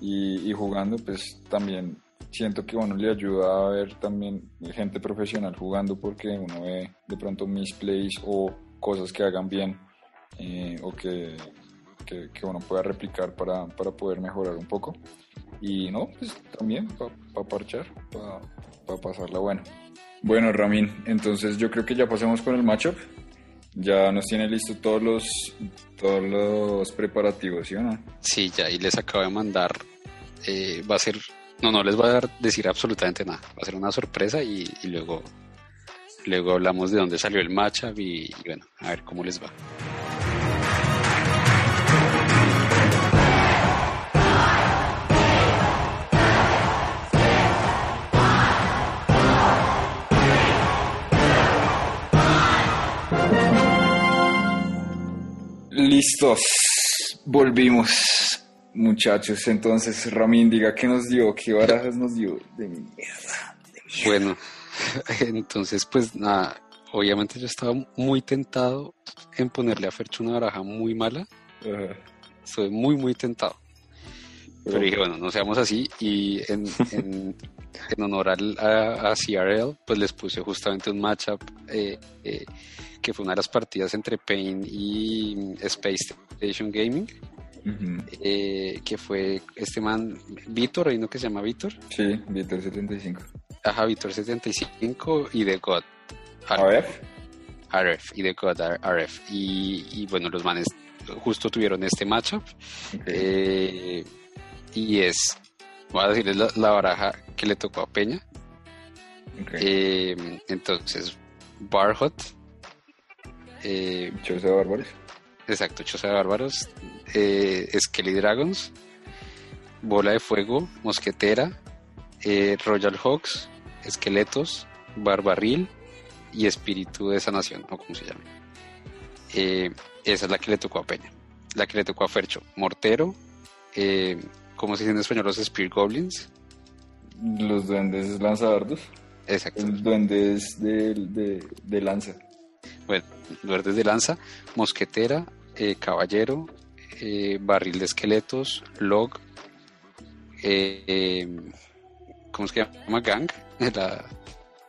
y jugando, pues también siento que uno le ayuda a ver también gente profesional jugando porque uno ve de pronto misplays o cosas que hagan bien eh, o que, que, que uno pueda replicar para, para poder mejorar un poco. Y no, pues también para parchar, para pasarla bueno. Bueno, Ramín, entonces yo creo que ya pasemos con el matchup. Ya nos tiene listo todos los, todos los preparativos, ¿sí o no? Sí, ya, y les acabo de mandar. eh, va a ser. No, no les voy a decir absolutamente nada. Va a ser una sorpresa y, luego, luego hablamos de dónde salió el matchup y bueno, a ver cómo les va. Listos, volvimos. Muchachos, entonces Ramin, diga qué nos dio, qué barajas nos dio de mierda. Bueno, <laughs> entonces pues nada, obviamente yo estaba muy tentado en ponerle a Fercho una baraja muy mala. Ajá. Estoy muy, muy tentado. Pero dije, bueno, no seamos así. Y en, en, <laughs> en honor al- a, a CRL, pues les puse justamente un matchup eh, eh, que fue una de las partidas entre Pain y Space Station Gaming, Eh, que fue este man, Vitor, hay uno que se llama Vitor. Sí, Víctor 75. Ajá, Vitor 75 y The God. Ver. RF y The God RF. Y, y bueno, los manes justo tuvieron este matchup. Eh, y es, voy a decirles la, la baraja que le tocó a Peña. Eh, entonces, Barhot, eh, Choza de bárbaros. Exacto, Choza de Bárbaros, eh, Skelly Dragons, Bola de Fuego, Mosquetera, eh, Royal Hawks, Esqueletos, Barbarril y Espíritu de Sanación, o como se llame. Eh, esa es la que le tocó a Peña. La que le tocó a Fercho, Mortero, eh, ¿cómo se dice en español los Spear Goblins? Los duendes lanzadardos. Exacto. El duendes de, de, de lanza. Bueno, verdes de lanza, mosquetera, eh, caballero, eh, barril de esqueletos, log, eh, eh, ¿cómo es que se llama? Gang, <laughs> la,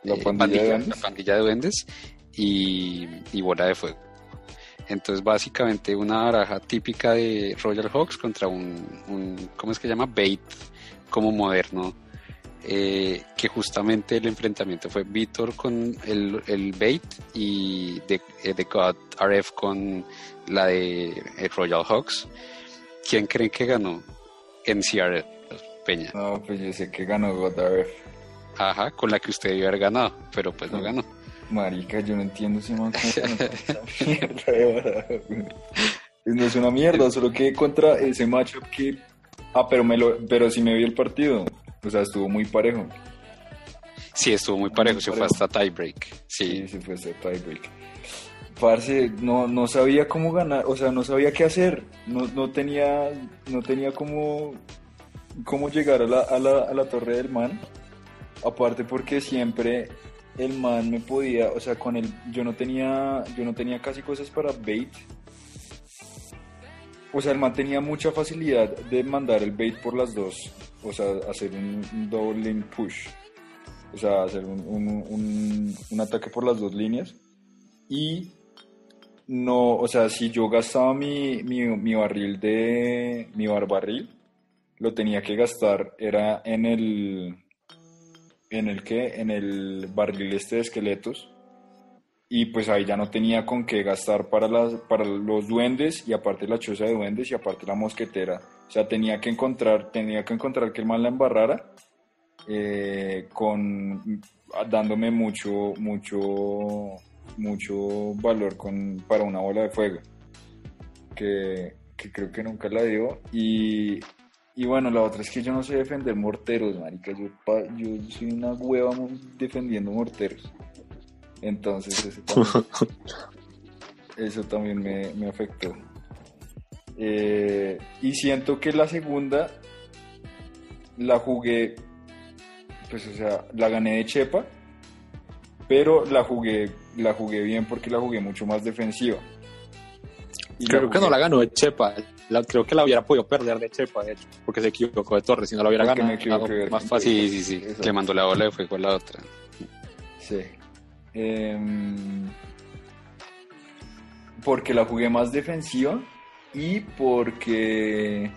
La pandilla de duendes. la pandilla de duendes y, y bola de fuego. Entonces, básicamente, una baraja típica de Royal Hawks contra un, un ¿cómo es que se llama? Bait, como moderno, eh, que justamente el enfrentamiento fue Vitor con el, el Bait y The, eh, The God RF con la de eh, Royal Hawks. ¿Quién creen que ganó en CR Peña? No, pues yo sé que ganó Godaref. Ajá, con la que usted debió haber ganado, pero pues no ganó. Marica, yo no entiendo si man <laughs> mierda de. No es una mierda, solo que contra ese matchup que. Ah, pero me lo, pero sí me vi el partido. O sea, estuvo muy parejo. Sí, estuvo muy parejo, Muy se fue hasta tiebreak. Sí, Sí, sí fue ese tiebreak. Parce, no, no sabía cómo ganar, o sea, no sabía qué hacer. No, no tenía, no tenía cómo, cómo llegar a la, a, la, a la torre del man. Aparte porque siempre el man me podía, o sea, con el, yo no tenía, yo no tenía casi cosas para bait. O sea, el man tenía mucha facilidad de mandar el bait por las dos. O sea, hacer un, lane push. O sea, hacer un, un- un- un ataque por las dos líneas. Y no, o sea, si yo gastaba mi, mi, mi barril de. mi barbarril, lo tenía que gastar, era en el. ¿En el qué? En el barril este de esqueletos. Y pues ahí ya no tenía con qué gastar para, las, para los duendes y aparte la choza de duendes y aparte la mosquetera. O sea, tenía que encontrar, tenía que encontrar que el man la embarrara eh, con dándome mucho, mucho, mucho valor con, para una bola de fuego. Que, que creo que nunca la dio. Y, y bueno, la otra es que yo no sé defender morteros, marica. Yo, yo soy una hueva defendiendo morteros. Entonces eso <laughs> también, eso también me, me afectó. Eh, y siento que la segunda la jugué, pues o sea, la gané de Chepa, pero la jugué, la jugué bien porque la jugué mucho más defensiva. Y Creo que no la ganó de Chepa. La- creo que la hubiera podido perder de Chepa, de hecho, porque se equivocó de Torres. Si no la hubiera Porque me ganado, más fácil. sí, sí, sí. Le mandó la bola de fuego a la otra. Sí. Em, porque la jugué más defensiva y porque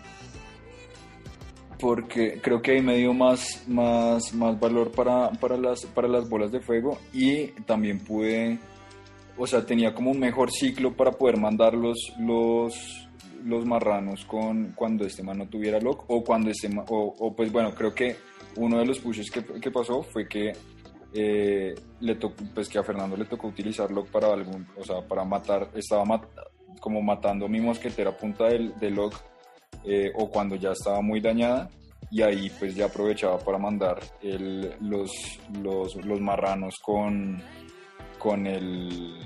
porque creo que ahí me dio más, más, más valor para, para, las, para las bolas de fuego y también pude, o sea, tenía como un mejor ciclo para poder mandar los, los, los marranos con, cuando este man no tuviera lock o cuando este ma- o, o pues bueno, creo que uno de los pushes que, que pasó fue que eh, le tocó, pues que a Fernando le tocó utilizarlo para algún, o sea, para matar, estaba mat- como matando mi mosquetera a punta del, del lock eh, o cuando ya estaba muy dañada y ahí pues ya aprovechaba para mandar el- los, los, los marranos con, con el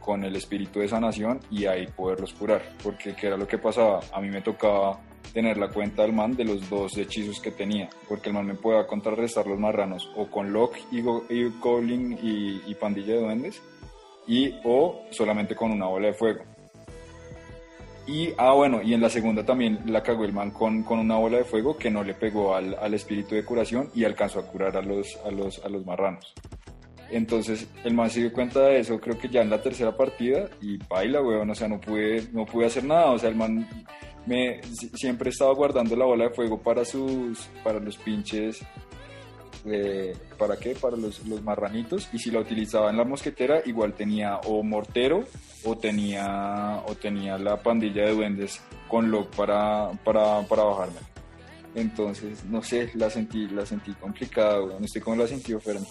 con el espíritu de sanación y ahí poderlos curar porque qué era lo que pasaba a mí me tocaba tener la cuenta del man de los dos hechizos que tenía, porque el man me podía contrarrestar los marranos o con Lock y, y Goblin y, y Pandilla de Duendes, y o solamente con una bola de fuego. Y, ah, bueno, y en la segunda también la cagó el man con, con una bola de fuego que no le pegó al, al, espíritu de curación y alcanzó a curar a los, a los, a los marranos. Entonces el man se dio cuenta de eso, creo que ya en la tercera partida y baila, weón, o sea, no pude, no pude hacer nada, o sea, el man me, siempre estaba guardando la bola de fuego para sus, para los pinches, eh, ¿para qué? Para los, los marranitos, y si la utilizaba en la mosquetera, igual tenía o mortero o tenía, o tenía la pandilla de duendes con lock para, para, para bajarme. Entonces, no sé, la sentí, la sentí complicada, weón. ¿Usted cómo la sintió, Fernando?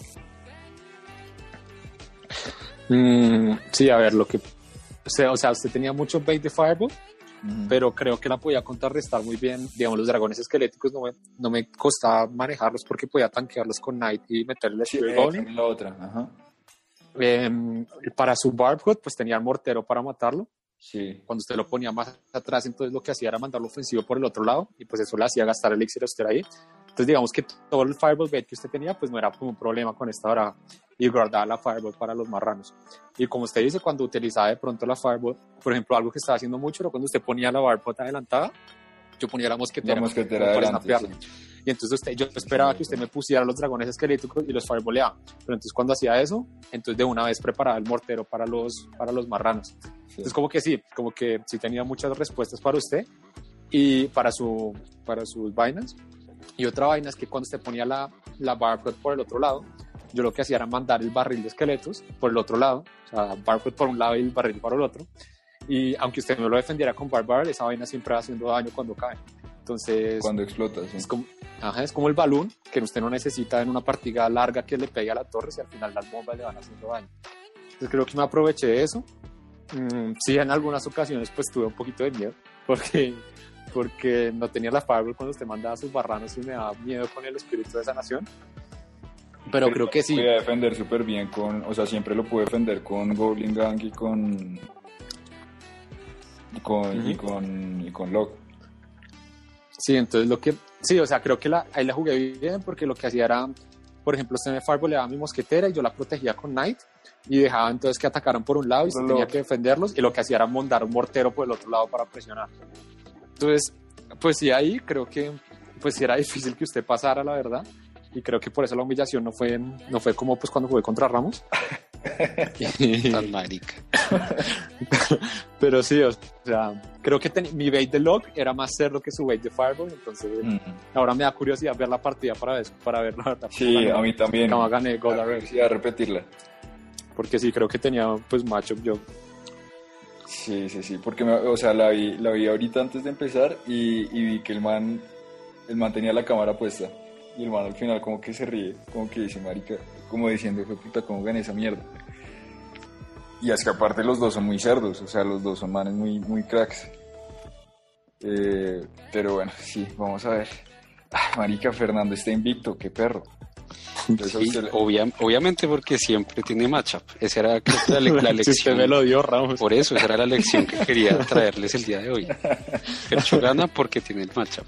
Mm, sí, a ver, lo que. O sea, o sea, usted tenía mucho bait de Fireball, uh -huh. pero creo que la podía contrarrestar muy bien. Digamos, los dragones esqueléticos no me, no me costaba manejarlos porque podía tanquearlos con Knight y meterle sí, Goblin. la otra. Ajá. Eh, para su Barbhood, pues tenía el mortero para matarlo. Sí. Cuando usted lo ponía más atrás, entonces lo que hacía era mandarlo ofensivo por el otro lado y pues eso le hacía gastar el elixir a usted ahí. Entonces digamos que todo el Fireball bait que usted tenía pues no era como un problema con esta hora y guardaba la Fireball para los marranos. Y como usted dice, cuando utilizaba de pronto la Fireball, por ejemplo, algo que estaba haciendo mucho era cuando usted ponía la Barbot adelantada, yo ponía la mosquetera, la mosquetera adelante, sí. Y entonces usted, yo esperaba que usted me pusiera los dragones esqueléticos y los fireballeaba. Pero entonces cuando hacía eso, entonces de una vez preparaba el mortero para los, para los marranos. Sí. Entonces como que sí, como que sí tenía muchas respuestas para usted y para, su, para sus vainas. Y otra vaina es que cuando usted ponía la, la Barbot por el otro lado, yo lo que hacía era mandar el barril de esqueletos por el otro lado, o sea, Barbot por un lado y el barril por el otro. Y aunque usted no lo defendiera con Barbar, esa vaina siempre va haciendo daño cuando cae. Entonces, cuando explota, sí. es, como, ajá, es como el balón que usted no necesita en una partida larga que le pegue a la torre si al final las bombas le van haciendo daño. Entonces creo que me aproveché de eso. Mm, sí, en algunas ocasiones pues tuve un poquito de miedo <laughs> porque, porque no tenía la Fireball cuando usted mandaba sus barranos y me daba miedo con el espíritu de sanación. Pero, Pero creo que sí. Pude defender súper bien con, o sea, siempre lo pude defender con Goblin Gang y con, y con, uh -huh. y con, y con Locke. Sí, entonces lo que, sí, o sea, creo que la, ahí la jugué bien porque lo que hacía era, por ejemplo, usted me fireballaba mi mosquetera y yo la protegía con Knight y dejaba entonces que atacaran por un lado y se tenía que defenderlos y lo que hacía era mondar un mortero por el otro lado para presionar. Entonces, pues sí, ahí creo que pues sí era difícil que usted pasara, la verdad, y creo que por eso la humillación no fue, no fue como pues cuando jugué contra Ramos. <laughs> Tan marica. <laughs> Pero sí, o sea, creo que mi bait de Log era más cerdo que su bait de Fireball, entonces mm ahora me da curiosidad ver la partida para ver, para ver la verdad. Sí, a mí también. Cómo gané Gold a repetirla. Porque sí, creo que tenía pues matchup yo. Sí, sí, sí, porque me, o sea, la vi, la vi ahorita antes de empezar y, y vi que el man, el man tenía la cámara puesta y el man al final como que se ríe, como que dice, marica, como diciendo, fue puta, ¿cómo gané esa mierda? Y es que aparte los dos son muy cerdos, o sea, los dos son manes muy, muy cracks. Eh, pero bueno, sí, vamos a ver. Ah, marica, Fernando está invicto, qué perro. Sí, le... obvia, obviamente porque siempre tiene matchup. Esa era creo, la, la <laughs> lección. me lo dio, Ramos. Por eso, esa era la lección que quería traerles el día de hoy. <laughs> Fercho gana porque tiene el matchup.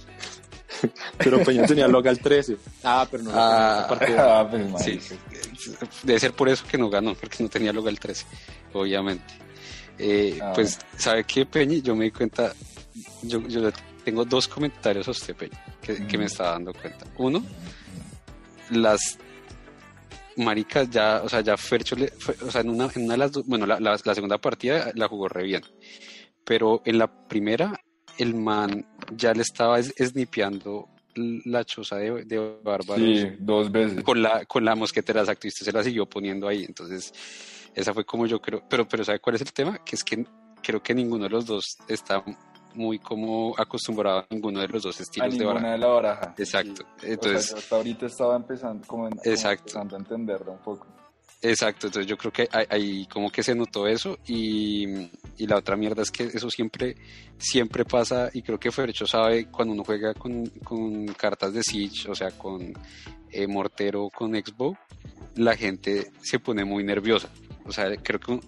<laughs> Pero Peña tenía local 13. Ah, pero no. Ah, <laughs> ah pues, sí. Debe ser por eso que no ganó, porque no tenía local 13, obviamente. Eh, ah, pues, ¿sabe qué, Peña? Yo me di cuenta, yo, yo tengo dos comentarios a usted, Peña, que, mm. que me estaba dando cuenta. Uno, las maricas ya, o sea, ya Fercho, le, fue, o sea, en una, en una de las dos, bueno, la, la, la segunda partida la jugó re bien, pero en la primera el man ya le estaba snipeando la choza de, de bárbaros. Sí, dos veces. Con la, con la mosquetera, exacto, y usted se la siguió poniendo ahí. Entonces, esa fue como yo creo. Pero, pero ¿sabe cuál es el tema? Que es que creo que ninguno de los dos está muy como acostumbrado a ninguno de los dos estilos a de baraja. de la baraja. Exacto. Sí. Entonces, o sea, hasta ahorita estaba empezando, como, como empezando a entenderlo un poco. Exacto, entonces yo creo que ahí como que se notó eso y, y, la otra mierda es que eso siempre, siempre pasa y creo que Fercho sabe cuando uno juega con, con cartas de Siege, o sea, con eh, Mortero, con Expo, la gente se pone muy nerviosa. O sea, creo que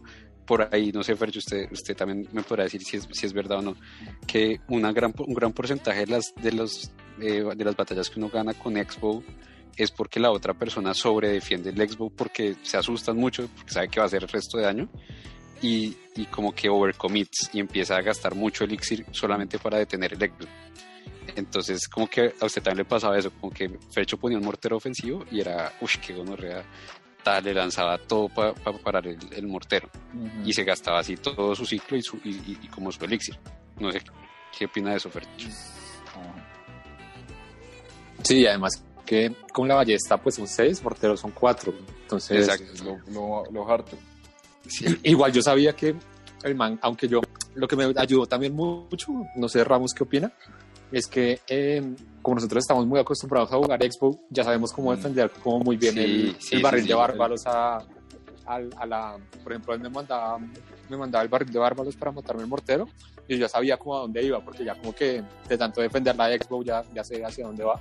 por ahí, no sé, Fercho, usted, usted también me podrá decir si es, si es verdad o no, que una gran, un gran porcentaje de las, de, los, eh, de las batallas que uno gana con Expo es porque la otra persona sobredefiende el Expo porque se asustan mucho, porque sabe que va a hacer el resto de daño y, y como que overcommits y empieza a gastar mucho elixir solamente para detener el Expo. Entonces, como que a usted también le pasaba eso, como que Fercho ponía un mortero ofensivo y era, uff, qué gonorrea, tal, le lanzaba todo para parar el, mortero y se gastaba así todo su ciclo y, su, y, como su elixir. No sé, ¿qué opina de eso, Fercho? Sí, además que con la ballesta pues son seis, morteros son cuatro, entonces... Exacto. Lo, lo, harto. Igual yo sabía que el man, aunque yo, lo que me ayudó también mucho, no sé Ramos qué opina, es que eh, como nosotros estamos muy acostumbrados a jugar Expo, ya sabemos cómo mm. defender como muy bien el, barril de bárbaros a, a, la... Por ejemplo, él me mandaba, me mandaba el barril de bárbaros para matarme el mortero y yo ya sabía cómo a dónde iba, porque ya como que de tanto defender la Expo ya, ya sé hacia dónde va.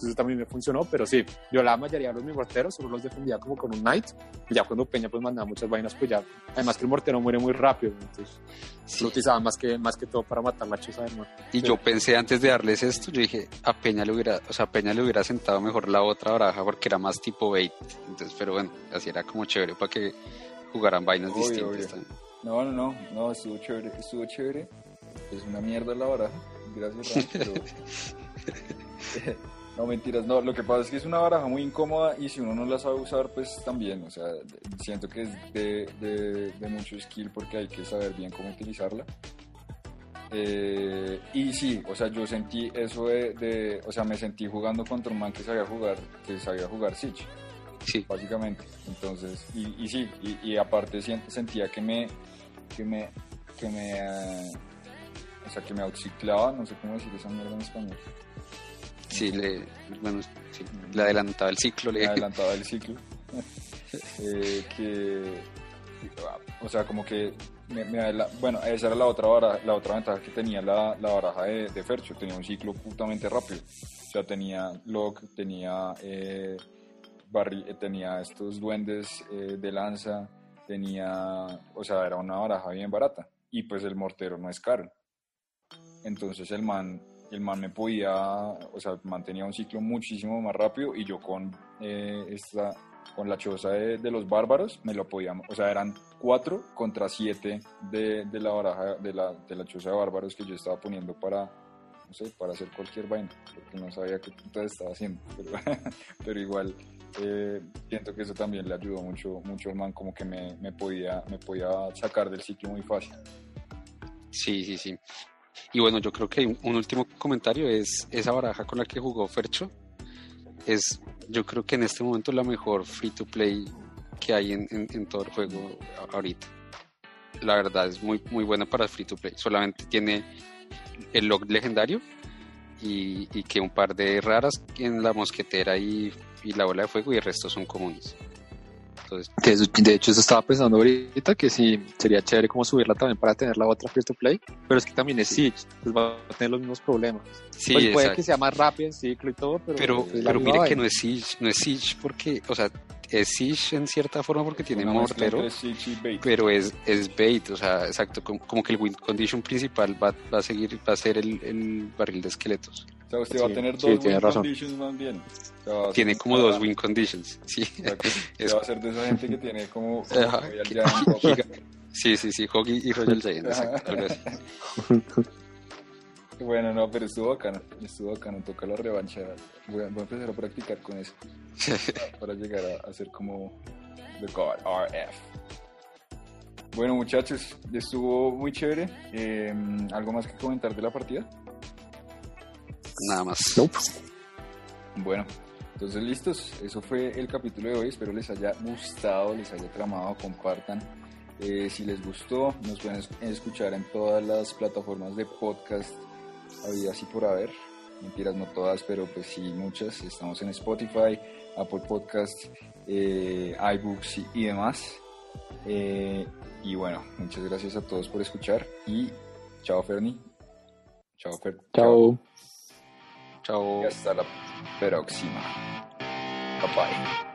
Entonces también me funcionó, pero sí, yo la mayoría de los mis morteros solo los defendía como con un Knight, y ya cuando Peña pues mandaba muchas vainas, pues ya, además que el mortero muere muy rápido, entonces lo utilizaba más que, más que todo para matar la chuza muerto. Y yo pensé antes de darles esto, yo dije, a Peña le hubiera, o sea, a Peña le hubiera sentado mejor la otra baraja porque era más tipo bait, entonces, pero bueno, así era como chévere para que jugaran vainas distintas No, no, no, no, estuvo chévere, estuvo chévere, es una mierda la baraja, gracias, pero... <laughs> <laughs> No, mentiras, no, lo que pasa es que es una baraja muy incómoda y si uno no la sabe usar, pues también, o sea, siento que es de, de, mucho skill porque hay que saber bien cómo utilizarla. Eh, y sí, o sea, yo sentí eso de, o sea, me sentí jugando contra un man que sabía jugar, que sabía jugar Siege, sí. básicamente. Entonces, y, y sí, y, aparte sentía que me, que me, que me, eh, o sea, que me outciclaba, no sé cómo decir esa mierda en español. Sí, le, bueno, le adelantaba el ciclo. Le, <laughs> adelantaba el ciclo. <laughs> Eh, que, o sea, como que, bueno, esa era la otra, baraja, la otra ventaja que tenía la, la baraja de, de, Fercho, tenía un ciclo putamente rápido. O sea, tenía lock, tenía, eh, eh tenía estos duendes eh, de lanza, tenía, o sea, era una baraja bien barata. Y pues el mortero no es caro. Entonces el man el man me podía, o sea, mantenía un ciclo muchísimo más rápido y yo con eh, esta, con la choza de, los bárbaros me lo podía, o sea, eran cuatro contra siete de, de la baraja, de la, de la choza de bárbaros que yo estaba poniendo para, no sé, para hacer cualquier vaina, porque no sabía qué puta estaba haciendo, <laughs> pero, igual eh, siento que eso también le ayudó mucho, mucho al man, como que me, me, podía, me podía sacar del ciclo muy fácil. Sí, sí, sí. Y bueno, yo creo que un último comentario es esa baraja con la que jugó Fercho. Es, yo creo que en este momento la mejor free to play que hay en, en, todo el juego ahorita. La verdad es muy, muy buena para free to play. Solamente tiene el log legendario y, y que un par de raras en la mosquetera y, y la bola de fuego y el resto son comunes de hecho, eso estaba pensando ahorita que sí sería chévere como subirla también para tener la otra free to play, pero es que también es Siege, pues va a tener los mismos problemas. Sí, pues puede que sea más rápido en ciclo y todo, pero. Pero, pero mire que no es Siege, no es Siege porque, o sea, es Siege en cierta forma porque tiene mortero, pero es, es bait, o sea, exacto, como, que el win condition principal va, va, a seguir, va a ser el, el barril de esqueletos. O sea, usted va a tener dos win conditions más bien. tiene como dos win conditions, <laughs> sí. <laughs> Es... va a ser de esa gente que tiene como... <laughs> sí, sí, sí, Hoggy y Royal Giant, exacto. Bueno, no, pero estuvo bacano, estuvo bacano, toca la revancha. Voy a, empezar a practicar con eso <laughs> para llegar a, hacer como The God RF. Bueno, muchachos, estuvo muy chévere. Em, ¿Algo más que comentar de la partida? Nada más. Bueno, entonces listos. Eso fue el capítulo de hoy. Espero les haya gustado, les haya tramado, compartan. Eh, si les gustó, nos pueden escuchar en todas las plataformas de podcast habidas y por haber. Mentiras, no todas, pero pues sí, muchas. Estamos en Spotify, Apple Podcasts, eh, iBooks y, demás. Eh, y bueno, muchas gracias a todos por escuchar y chao Ferni. Chao Fer. Chao. Chao. Y hasta la próxima. Bye bye.